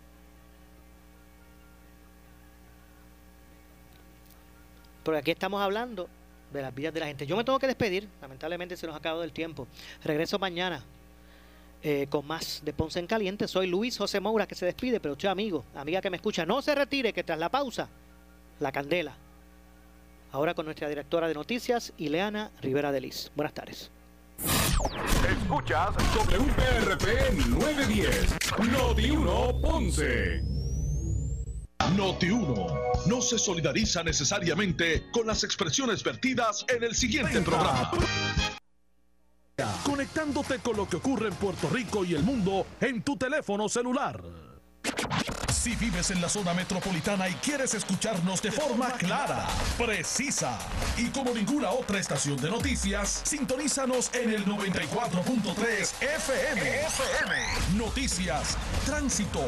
Porque aquí estamos hablando de las vidas de la gente. Yo me tengo que despedir, lamentablemente se nos ha acabado el tiempo. Regreso mañana eh, con más de Ponce en Caliente. Soy Luis José Moura que se despide, pero usted amigo, amiga que me escucha, no se retire que tras la pausa, la candela. Ahora con nuestra directora de noticias, Ileana Rivera de Liz. Buenas tardes. Escuchas WPRP 910, Noti 1 Ponce. Noti 1 no se solidariza necesariamente con las expresiones vertidas en el siguiente programa. Conectándote con lo que ocurre en Puerto Rico y el mundo en tu teléfono celular. Si vives en la zona metropolitana y quieres escucharnos de forma clara, precisa y como ninguna otra estación de noticias, sintonízanos en el 94.3 FM. FM. Noticias, tránsito